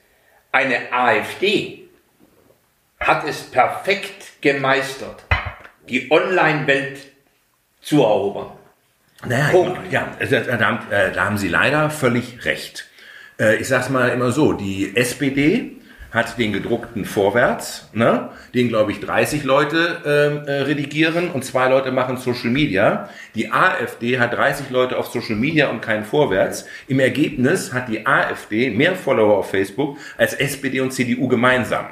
Eine AfD hat es perfekt gemeistert, die Online-Welt zu erobern. Naja, Punkt. ja, da, da, da haben Sie leider völlig recht. Äh, ich sage es mal immer so, die SPD hat den gedruckten Vorwärts, ne, den glaube ich 30 Leute ähm, äh, redigieren und zwei Leute machen Social Media. Die AfD hat 30 Leute auf Social Media und keinen Vorwärts. Im Ergebnis hat die AfD mehr Follower auf Facebook als SPD und CDU gemeinsam.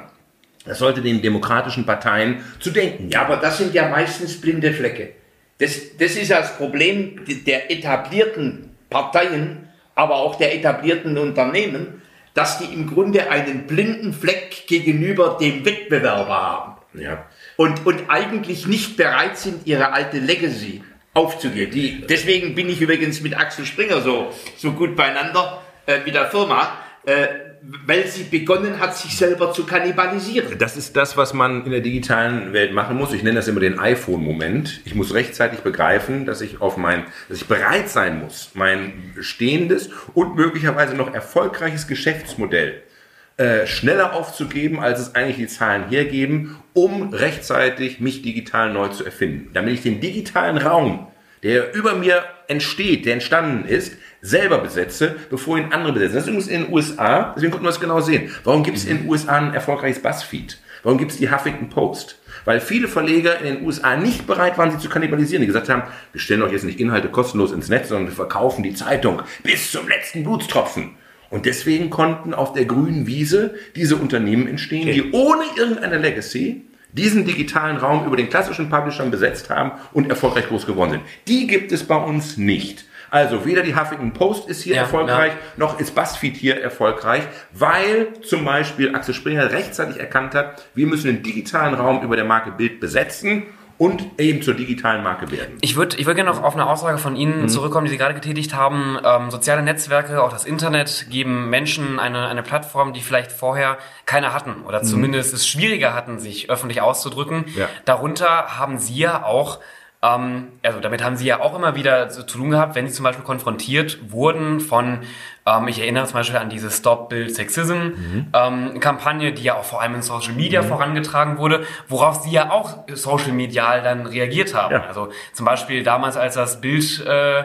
Das sollte den demokratischen Parteien zu denken. Ja, aber das sind ja meistens blinde Flecke. Das, das ist das Problem der etablierten Parteien, aber auch der etablierten Unternehmen, dass die im Grunde einen blinden Fleck gegenüber dem Wettbewerber haben. Ja. Und, und eigentlich nicht bereit sind, ihre alte Legacy aufzugeben. Die, deswegen bin ich übrigens mit Axel Springer so, so gut beieinander, äh, mit der Firma. Äh, weil sie begonnen hat, sich selber zu kannibalisieren. Das ist das, was man in der digitalen Welt machen muss. Ich nenne das immer den iPhone-Moment. Ich muss rechtzeitig begreifen, dass ich auf mein, dass ich bereit sein muss, mein stehendes und möglicherweise noch erfolgreiches Geschäftsmodell äh, schneller aufzugeben, als es eigentlich die Zahlen hergeben, um rechtzeitig mich digital neu zu erfinden. Damit ich den digitalen Raum, der über mir entsteht, der entstanden ist, selber besetze, bevor ihn andere besetzen. Das ist übrigens in den USA, deswegen konnten wir es genau sehen. Warum gibt es in den USA ein erfolgreiches Buzzfeed? Warum gibt es die Huffington Post? Weil viele Verleger in den USA nicht bereit waren, sie zu kannibalisieren. Die gesagt haben, wir stellen euch jetzt nicht Inhalte kostenlos ins Netz, sondern wir verkaufen die Zeitung bis zum letzten Blutstropfen. Und deswegen konnten auf der grünen Wiese diese Unternehmen entstehen, okay. die ohne irgendeine Legacy diesen digitalen Raum über den klassischen Publishern besetzt haben und erfolgreich groß geworden sind. Die gibt es bei uns nicht. Also weder die Huffington Post ist hier ja, erfolgreich, ja. noch ist BuzzFeed hier erfolgreich, weil zum Beispiel Axel Springer rechtzeitig erkannt hat, wir müssen den digitalen Raum über der Marke Bild besetzen und eben zur digitalen Marke werden. Ich würde ich würd gerne noch auf eine Aussage von Ihnen mhm. zurückkommen, die Sie gerade getätigt haben. Ähm, soziale Netzwerke, auch das Internet, geben Menschen eine, eine Plattform, die vielleicht vorher keine hatten oder mhm. zumindest es schwieriger hatten, sich öffentlich auszudrücken. Ja. Darunter haben Sie ja auch ähm, also damit haben sie ja auch immer wieder zu tun gehabt, wenn sie zum Beispiel konfrontiert wurden von, ähm, ich erinnere zum Beispiel an diese Stop Build Sexism mhm. ähm, Kampagne, die ja auch vor allem in Social Media mhm. vorangetragen wurde, worauf sie ja auch social medial dann reagiert haben. Ja. Also zum Beispiel damals, als das Bild äh,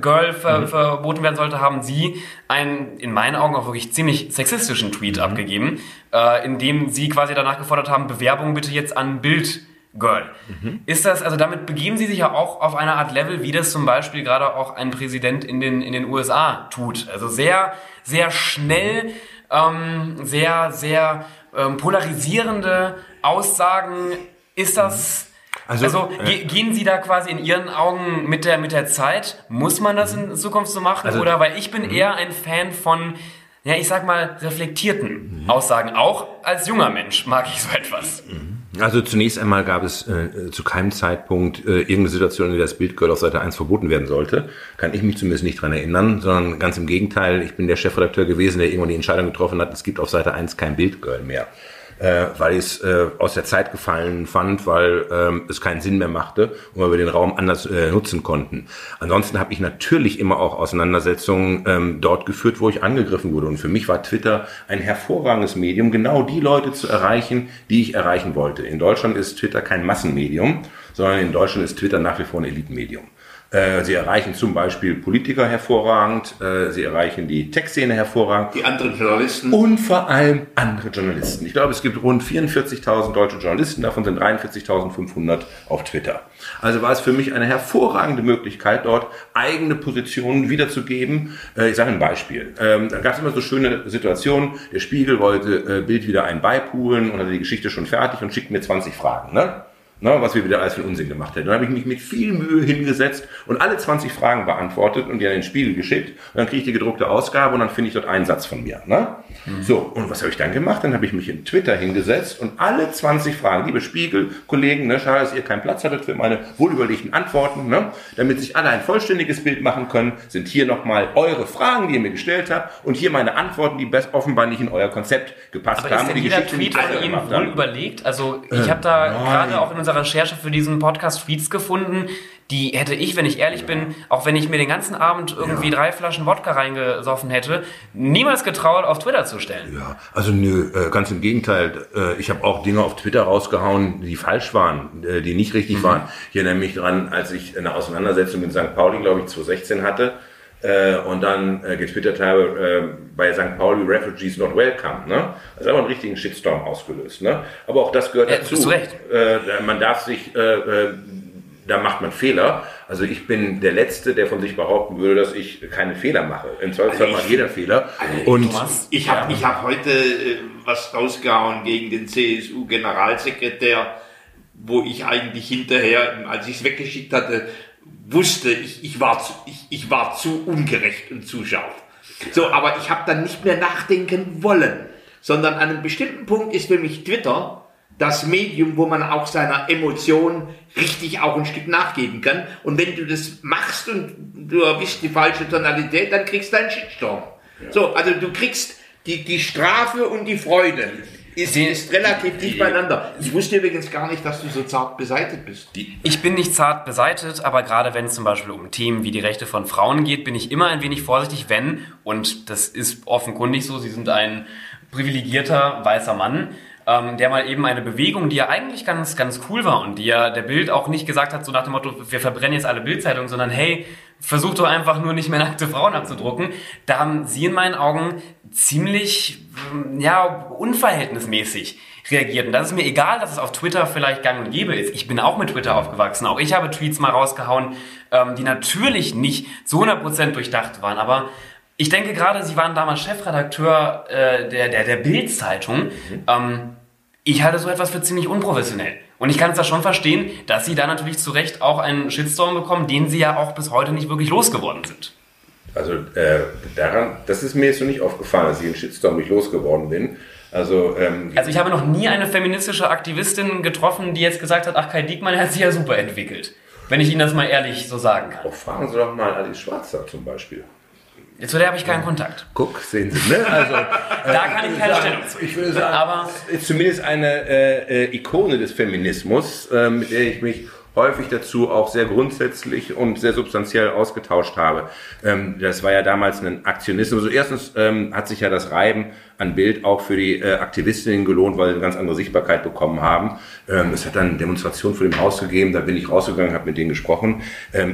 Girl ver mhm. verboten werden sollte, haben sie einen in meinen Augen auch wirklich ziemlich sexistischen Tweet mhm. abgegeben, äh, in dem sie quasi danach gefordert haben, Bewerbung bitte jetzt an Bild Girl. Mhm. Ist das, also damit begeben Sie sich ja auch auf eine Art Level, wie das zum Beispiel gerade auch ein Präsident in den, in den USA tut. Also sehr, sehr schnell, ähm, sehr, sehr ähm, polarisierende Aussagen. Ist das, also, also äh, gehen Sie da quasi in Ihren Augen mit der, mit der Zeit? Muss man das in Zukunft so machen? Also, Oder weil ich bin mhm. eher ein Fan von, ja, ich sag mal, reflektierten mhm. Aussagen. Auch als junger Mensch mag ich so etwas. Mhm. Also zunächst einmal gab es äh, zu keinem Zeitpunkt äh, irgendeine Situation, in der das Bildgirl auf Seite 1 verboten werden sollte. Kann ich mich zumindest nicht dran erinnern, sondern ganz im Gegenteil, ich bin der Chefredakteur gewesen, der irgendwann die Entscheidung getroffen hat, es gibt auf Seite 1 kein Bildgirl mehr äh, weil ich es äh, aus der Zeit gefallen fand, weil ähm, es keinen Sinn mehr machte und weil wir den Raum anders äh, nutzen konnten. Ansonsten habe ich natürlich immer auch Auseinandersetzungen ähm, dort geführt, wo ich angegriffen wurde. Und für mich war Twitter ein hervorragendes Medium, genau die Leute zu erreichen, die ich erreichen wollte. In Deutschland ist Twitter kein Massenmedium, sondern in Deutschland ist Twitter nach wie vor ein Elitenmedium. Äh, sie erreichen zum Beispiel Politiker hervorragend, äh, sie erreichen die Tech-Szene hervorragend. Die anderen Journalisten. Und vor allem andere Journalisten. Ich glaube, es gibt rund 44.000 deutsche Journalisten, davon sind 43.500 auf Twitter. Also war es für mich eine hervorragende Möglichkeit, dort eigene Positionen wiederzugeben. Äh, ich sage ein Beispiel. Ähm, da gab es immer so schöne Situationen, der Spiegel wollte Bild wieder ein beipulen und hatte die Geschichte schon fertig und schickt mir 20 Fragen. Ne? Ne, was wir wieder alles für Unsinn gemacht hätten. Dann habe ich mich mit viel Mühe hingesetzt und alle 20 Fragen beantwortet und die an den Spiegel geschickt. Und dann kriege ich die gedruckte Ausgabe und dann finde ich dort einen Satz von mir. Ne? Mhm. So, und was habe ich dann gemacht? Dann habe ich mich in Twitter hingesetzt und alle 20 Fragen, liebe Spiegel-Kollegen, ne, schade, dass ihr keinen Platz hattet für meine wohlüberlegten Antworten, ne, damit sich alle ein vollständiges Bild machen können, sind hier nochmal eure Fragen, die ihr mir gestellt habt und hier meine Antworten, die offenbar nicht in euer Konzept gepasst Aber haben. Ist denn jeder Tweet von Ihnen wohl überlegt? Also ich äh, habe da gerade auch in unserer Recherche für diesen Podcast Tweets gefunden, die hätte ich, wenn ich ehrlich bin, auch wenn ich mir den ganzen Abend irgendwie ja. drei Flaschen Wodka reingesoffen hätte, niemals getraut, auf Twitter zu stellen. Ja, also nö, äh, ganz im Gegenteil. Äh, ich habe auch Dinge auf Twitter rausgehauen, die falsch waren, äh, die nicht richtig mhm. waren. Ich erinnere mich dran, als ich eine Auseinandersetzung in St. Pauli, glaube ich, 2016 hatte, und dann äh, getwittert habe, äh, bei St. Pauli Refugees not welcome. Ne? Das ist aber einen richtigen Shitstorm ausgelöst. Ne? Aber auch das gehört dazu. Bist recht. Äh, man darf sich äh, da macht man Fehler. Also ich bin der Letzte, der von sich behaupten würde, dass ich keine Fehler mache. Im Zweifelsfall also macht jeder Fehler. Also und ich habe ja. hab heute äh, was rausgehauen gegen den CSU-Generalsekretär, wo ich eigentlich hinterher, als ich es weggeschickt hatte, wusste, ich, ich, war zu, ich, ich war zu ungerecht und zu scharf. So, aber ich habe dann nicht mehr nachdenken wollen, sondern an einem bestimmten Punkt ist für mich Twitter das Medium, wo man auch seiner Emotion richtig auch ein Stück nachgeben kann. Und wenn du das machst und du erwischst die falsche Tonalität, dann kriegst du einen Shitstorm. Ja. So, also du kriegst die, die Strafe und die Freude. Ist, die, ist relativ die, dicht beieinander. Ich wusste übrigens gar nicht, dass du so zart beseitet bist. Ich bin nicht zart beseitet, aber gerade wenn es zum Beispiel um Themen wie die Rechte von Frauen geht, bin ich immer ein wenig vorsichtig, wenn, und das ist offenkundig so, Sie sind ein privilegierter weißer Mann, ähm, der mal eben eine Bewegung, die ja eigentlich ganz, ganz cool war und die ja der Bild auch nicht gesagt hat, so nach dem Motto, wir verbrennen jetzt alle Bildzeitungen, sondern hey, versuch doch einfach nur nicht mehr nackte Frauen abzudrucken. Da haben sie in meinen Augen ziemlich, ja, unverhältnismäßig reagiert. Und das ist mir egal, dass es auf Twitter vielleicht gang und gäbe ist. Ich bin auch mit Twitter aufgewachsen. Auch ich habe Tweets mal rausgehauen, ähm, die natürlich nicht zu 100% durchdacht waren, aber ich denke gerade, Sie waren damals Chefredakteur äh, der, der, der Bild-Zeitung. Mhm. Ähm, Ich halte so etwas für ziemlich unprofessionell. Und ich kann es da schon verstehen, dass sie da natürlich zu Recht auch einen Shitstorm bekommen, den sie ja auch bis heute nicht wirklich losgeworden sind. Also äh, daran, das ist mir jetzt so nicht aufgefallen, dass ich einen Shitstorm nicht losgeworden bin. Also, ähm, also ich habe noch nie eine feministische Aktivistin getroffen, die jetzt gesagt hat, ach Kai Diekmann hat sich ja super entwickelt. Wenn ich Ihnen das mal ehrlich so sagen kann. Auch fragen Sie doch mal Alice Schwarzer zum Beispiel. Zu der habe ich keinen Kontakt. Guck, sehen Sie, ne? Also, da kann ich keine sagen, Stellung zu. Ich würde sagen, aber ist zumindest eine äh, äh, Ikone des Feminismus, äh, mit der ich mich häufig dazu auch sehr grundsätzlich und sehr substanziell ausgetauscht habe. Ähm, das war ja damals ein Aktionismus. Also erstens ähm, hat sich ja das Reiben an Bild auch für die äh, Aktivistinnen gelohnt, weil sie eine ganz andere Sichtbarkeit bekommen haben. Ähm, es hat dann Demonstrationen vor dem Haus gegeben, da bin ich rausgegangen, habe mit denen gesprochen.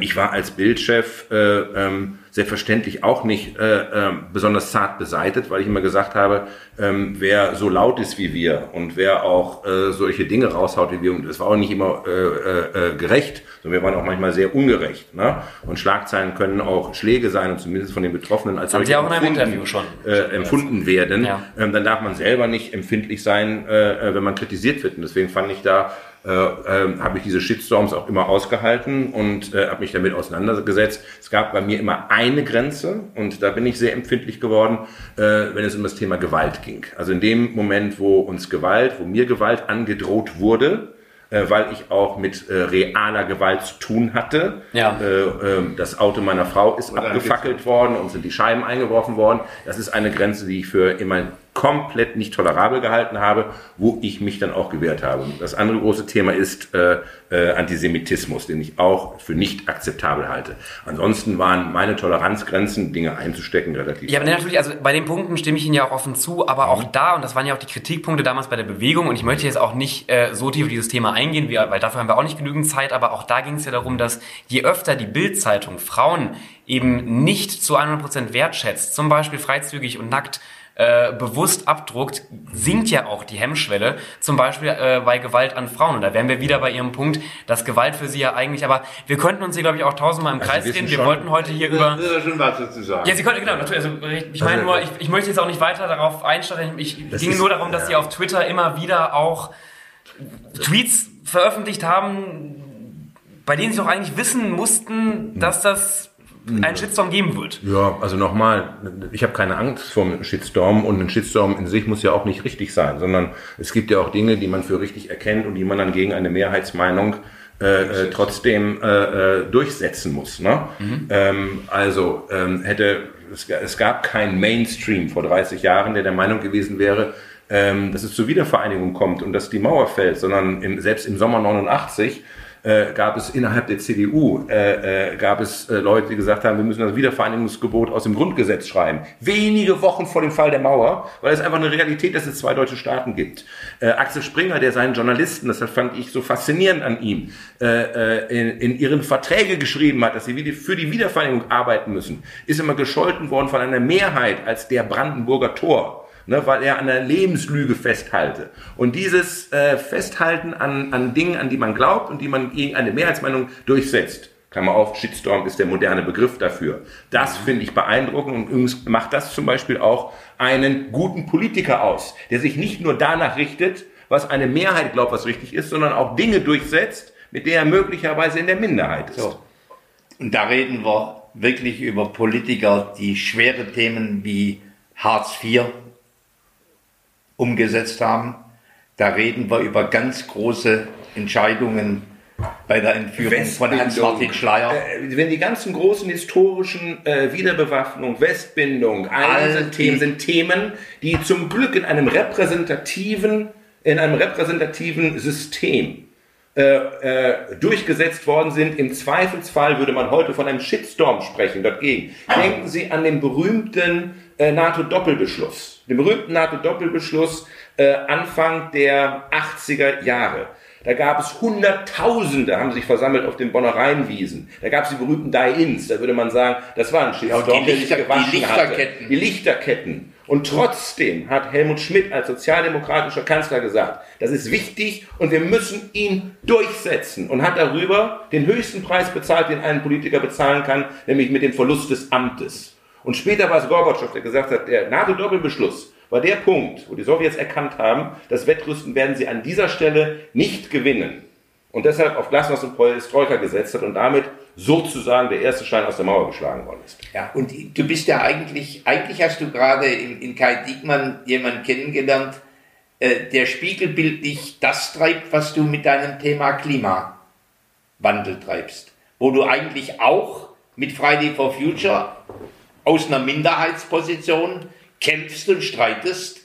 Ich war als Bildchef äh, ähm, selbstverständlich auch nicht äh, äh, besonders zart beseitet, weil ich immer gesagt habe, ähm, wer so laut ist wie wir und wer auch äh, solche Dinge raushaut wie wir, und das war auch nicht immer äh, äh, äh, gerecht, sondern wir waren auch manchmal sehr ungerecht. Ne? Und Schlagzeilen können auch Schläge sein und zumindest von den Betroffenen als solche empfunden, schon. Äh, empfunden werden. Ja. Ähm, dann darf man selber nicht empfindlich sein, äh, äh wenn man kritisiert wird. Und deswegen fand ich da äh, äh, habe ich diese Shitstorms auch immer ausgehalten und äh, habe mich damit auseinandergesetzt. Es gab bei mir immer eine Grenze und da bin ich sehr empfindlich geworden, äh, wenn es um das Thema Gewalt ging. Also in dem Moment, wo uns Gewalt, wo mir Gewalt angedroht wurde, äh, weil ich auch mit äh, realer Gewalt zu tun hatte. Ja. Äh, ähm, das Auto meiner Frau ist Oder abgefackelt worden und sind die Scheiben eingeworfen worden. Das ist eine Grenze, die ich für immer komplett nicht tolerabel gehalten habe, wo ich mich dann auch gewehrt habe. Das andere große Thema ist äh, äh, Antisemitismus, den ich auch für nicht akzeptabel halte. Ansonsten waren meine Toleranzgrenzen, Dinge einzustecken, relativ. Ja, aber natürlich, also bei den Punkten stimme ich Ihnen ja auch offen zu, aber auch da, und das waren ja auch die Kritikpunkte damals bei der Bewegung, und ich möchte jetzt auch nicht äh, so tief auf dieses Thema eingehen, weil dafür haben wir auch nicht genügend Zeit, aber auch da ging es ja darum, dass je öfter die Bildzeitung Frauen eben nicht zu 100% wertschätzt, zum Beispiel freizügig und nackt, äh, bewusst abdruckt, sinkt ja auch die Hemmschwelle, zum Beispiel äh, bei Gewalt an Frauen. Und da wären wir wieder bei Ihrem Punkt, dass Gewalt für Sie ja eigentlich, aber wir könnten uns hier, glaube ich, auch tausendmal im also Kreis reden. Wir wollten heute hier über... schon was dazu sagen. Ja, Sie konnten, genau, natürlich. Also, ich meine also, nur, ich, ich möchte jetzt auch nicht weiter darauf einsteigen. Ich ging nur darum, dass ja. Sie auf Twitter immer wieder auch Tweets veröffentlicht haben, bei denen Sie doch eigentlich wissen mussten, dass das einen Shitstorm geben wird. Ja, also nochmal, ich habe keine Angst vor einem Shitstorm und ein Shitstorm in sich muss ja auch nicht richtig sein, sondern es gibt ja auch Dinge, die man für richtig erkennt und die man dann gegen eine Mehrheitsmeinung äh, äh, trotzdem äh, äh, durchsetzen muss. Ne? Mhm. Ähm, also ähm, hätte es, es, gab keinen Mainstream vor 30 Jahren, der der Meinung gewesen wäre, ähm, dass es zur Wiedervereinigung kommt und dass die Mauer fällt, sondern im, selbst im Sommer 89 äh, gab es innerhalb der CDU äh, äh, gab es äh, Leute, die gesagt haben, wir müssen das Wiedervereinigungsgebot aus dem Grundgesetz schreiben. Wenige Wochen vor dem Fall der Mauer, weil es einfach eine Realität, dass es zwei deutsche Staaten gibt. Äh, Axel Springer, der seinen Journalisten, das fand ich so faszinierend an ihm, äh, äh, in, in ihren Verträge geschrieben hat, dass sie für die Wiedervereinigung arbeiten müssen, ist immer gescholten worden von einer Mehrheit als der Brandenburger Tor ne, weil er an der Lebenslüge festhalte. Und dieses äh, Festhalten an, an Dingen, an die man glaubt und die man gegen eine Mehrheitsmeinung durchsetzt, Klammer auf, Shitstorm ist der moderne Begriff dafür. Das finde ich beeindruckend und übrigens macht das zum Beispiel auch einen guten Politiker aus, der sich nicht nur danach richtet, was eine Mehrheit glaubt, was richtig ist, sondern auch Dinge durchsetzt, mit der er möglicherweise in der Minderheit ist. So. Und da reden wir wirklich über Politiker, die schwere Themen wie Hartz IV umgesetzt haben. Da reden wir über ganz große Entscheidungen bei der Entführung von Hans-Martin Schleier. Äh, wenn die ganzen großen historischen äh, Wiederbewaffnung, Westbindung, all diese Themen sind Themen, die zum Glück in einem repräsentativen, in einem repräsentativen System äh, äh, durchgesetzt worden sind. Im Zweifelsfall würde man heute von einem Shitstorm sprechen dagegen. Denken Sie an den berühmten äh, NATO-Doppelbeschluss, den berühmten NATO-Doppelbeschluss äh, Anfang der 80er Jahre. Da gab es Hunderttausende, haben sich versammelt auf den Bonner Rheinwiesen. Da gab es die berühmten Die-Ins, da würde man sagen, das war ein Shitstorm, ja, die, Lichter, die Lichterketten. Hatte. Die Lichterketten. Und trotzdem hat Helmut Schmidt als sozialdemokratischer Kanzler gesagt, das ist wichtig und wir müssen ihn durchsetzen und hat darüber den höchsten Preis bezahlt, den ein Politiker bezahlen kann, nämlich mit dem Verlust des Amtes. Und später war es Gorbatschow, der gesagt hat, der NATO-Doppelbeschluss war der Punkt, wo die Sowjets erkannt haben, das Wettrüsten werden sie an dieser Stelle nicht gewinnen. Und deshalb auf Glasnost und Perestroika gesetzt hat und damit sozusagen der erste Stein aus der Mauer geschlagen worden ist. Ja, und du bist ja eigentlich, eigentlich hast du gerade in, in Kai Diekmann jemanden kennengelernt, äh, der spiegelbildlich das treibt, was du mit deinem Thema Klimawandel treibst. Wo du eigentlich auch mit Friday for Future aus einer Minderheitsposition kämpfst und streitest,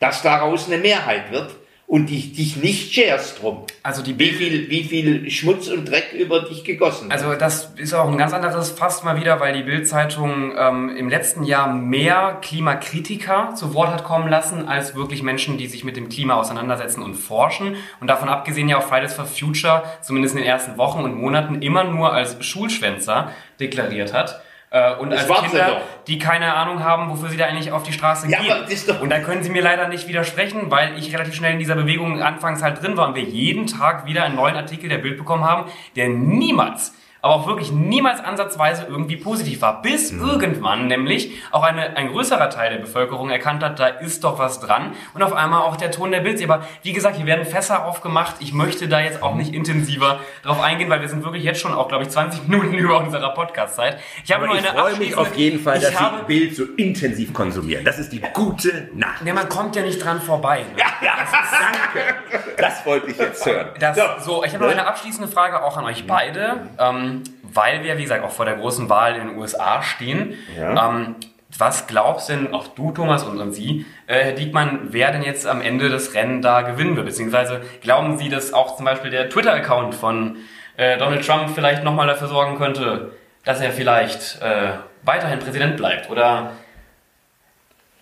dass daraus eine Mehrheit wird und dich, dich nicht scherst drum. Also die wie viel, wie viel Schmutz und Dreck über dich gegossen wird. Also das ist auch ein ganz anderes Fass mal wieder, weil die Bild-Zeitung ähm, im letzten Jahr mehr Klimakritiker zu Wort hat kommen lassen, als wirklich Menschen, die sich mit dem Klima auseinandersetzen und forschen. Und davon abgesehen ja auch Fridays for Future, zumindest in den ersten Wochen und Monaten, immer nur als Schulschwänzer deklariert hat. Äh, und das als Kinder, die keine Ahnung haben, wofür sie da eigentlich auf die Straße ja, gehen. Und da können sie mir leider nicht widersprechen, weil ich relativ schnell in dieser Bewegung anfangs halt drin war und wir jeden Tag wieder einen neuen Artikel der Bild bekommen haben, der niemals aber auch wirklich niemals ansatzweise irgendwie positiv war. Bis mhm. irgendwann nämlich auch eine, ein größerer Teil der Bevölkerung erkannt hat, da ist doch was dran und auf einmal auch der Ton der Bildsee. Aber wie gesagt, hier werden Fässer aufgemacht. Ich möchte da jetzt auch nicht intensiver drauf eingehen, weil wir sind wirklich jetzt schon auch, glaube ich, 20 Minuten über unserer Podcast-Zeit. Ich habe nur eine ich freue mich auf jeden Fall, dass Sie Bild so intensiv konsumieren. Das ist die gute Nachricht. Ja, man kommt ja nicht dran vorbei. Ne? Ja, ja, das ist, danke. Das wollte ich jetzt hören. Das, so, ich habe noch eine abschließende Frage auch an euch beide. Ähm, weil wir, wie gesagt, auch vor der großen Wahl in den USA stehen. Ja. Ähm, was glaubst denn, auch du, Thomas, und, und Sie, äh, Herr Diekmann, wer denn jetzt am Ende das Rennen da gewinnen wird? Beziehungsweise glauben Sie, dass auch zum Beispiel der Twitter-Account von äh, Donald Trump vielleicht nochmal dafür sorgen könnte, dass er vielleicht äh, weiterhin Präsident bleibt? Oder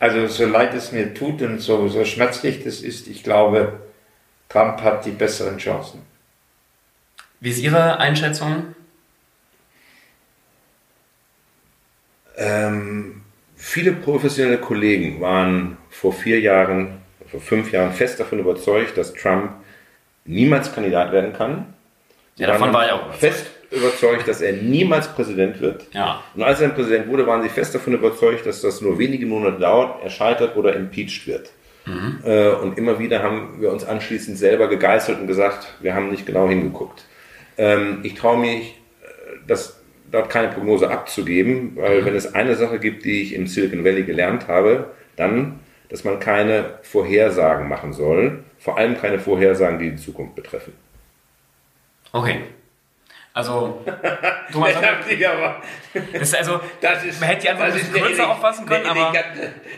also so leid es mir tut und so, so schmerzlich das ist, ich glaube, Trump hat die besseren Chancen. Wie ist Ihre Einschätzung? Ähm, viele professionelle Kollegen waren vor vier Jahren, vor fünf Jahren fest davon überzeugt, dass Trump niemals Kandidat werden kann. Ja, davon war er auch fest überzeugt, dass er niemals Präsident wird. Ja. Und als er dann Präsident wurde, waren sie fest davon überzeugt, dass das nur wenige Monate dauert, er scheitert oder impeached wird. Mhm. Äh, und immer wieder haben wir uns anschließend selber gegeißelt und gesagt, wir haben nicht genau hingeguckt. Ähm, ich traue mich, äh, dass dort keine Prognose abzugeben, weil mhm. wenn es eine Sache gibt, die ich im Silicon Valley gelernt habe, dann, dass man keine Vorhersagen machen soll, vor allem keine Vorhersagen, die die Zukunft betreffen. Okay. Also, Thomas, das ist also, das ist, man hätte die Antwort ein bisschen kürzer auffassen können, aber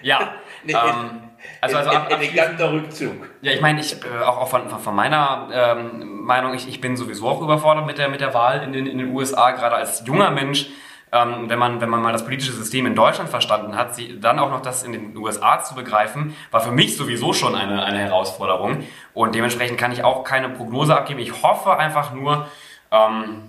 ja. ähm, also, also ab, eleganter Rückzug. Ja, ich meine, ich äh, auch, auch von, von meiner ähm, Meinung, ich, ich bin sowieso auch überfordert mit der, mit der Wahl in den, in den USA, gerade als junger Mensch. Ähm, wenn, man, wenn man mal das politische System in Deutschland verstanden hat, sie, dann auch noch das in den USA zu begreifen, war für mich sowieso schon eine, eine Herausforderung. Und dementsprechend kann ich auch keine Prognose abgeben. Ich hoffe einfach nur, ähm,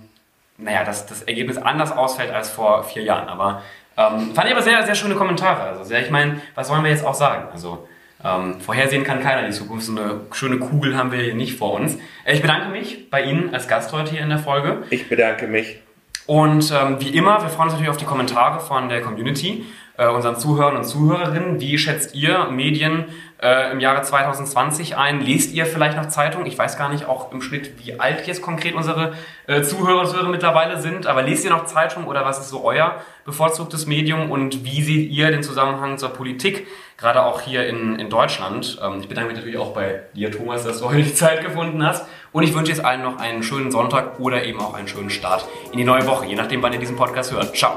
naja, dass das Ergebnis anders ausfällt als vor vier Jahren. Aber ähm, fand ich aber sehr, sehr schöne Kommentare. Also sehr, ich meine, was wollen wir jetzt auch sagen? Also ähm, vorhersehen kann keiner die Zukunft. So eine schöne Kugel haben wir hier nicht vor uns. Äh, ich bedanke mich bei Ihnen als Gast heute hier in der Folge. Ich bedanke mich. Und ähm, wie immer, wir freuen uns natürlich auf die Kommentare von der Community, äh, unseren Zuhörern und Zuhörerinnen. Wie schätzt ihr Medien äh, im Jahre 2020 ein? Lest ihr vielleicht noch Zeitungen? Ich weiß gar nicht auch im Schnitt, wie alt jetzt konkret unsere äh, Zuhörer und Zuhörer mittlerweile sind, aber lest ihr noch Zeitungen oder was ist so euer bevorzugtes Medium und wie seht ihr den Zusammenhang zur Politik, gerade auch hier in, in Deutschland? Ähm, ich bedanke mich natürlich auch bei dir, Thomas, dass du heute die Zeit gefunden hast und ich wünsche jetzt allen noch einen schönen Sonntag oder eben auch einen schönen Start in die neue Woche, je nachdem, wann ihr diesen Podcast hört. Ciao.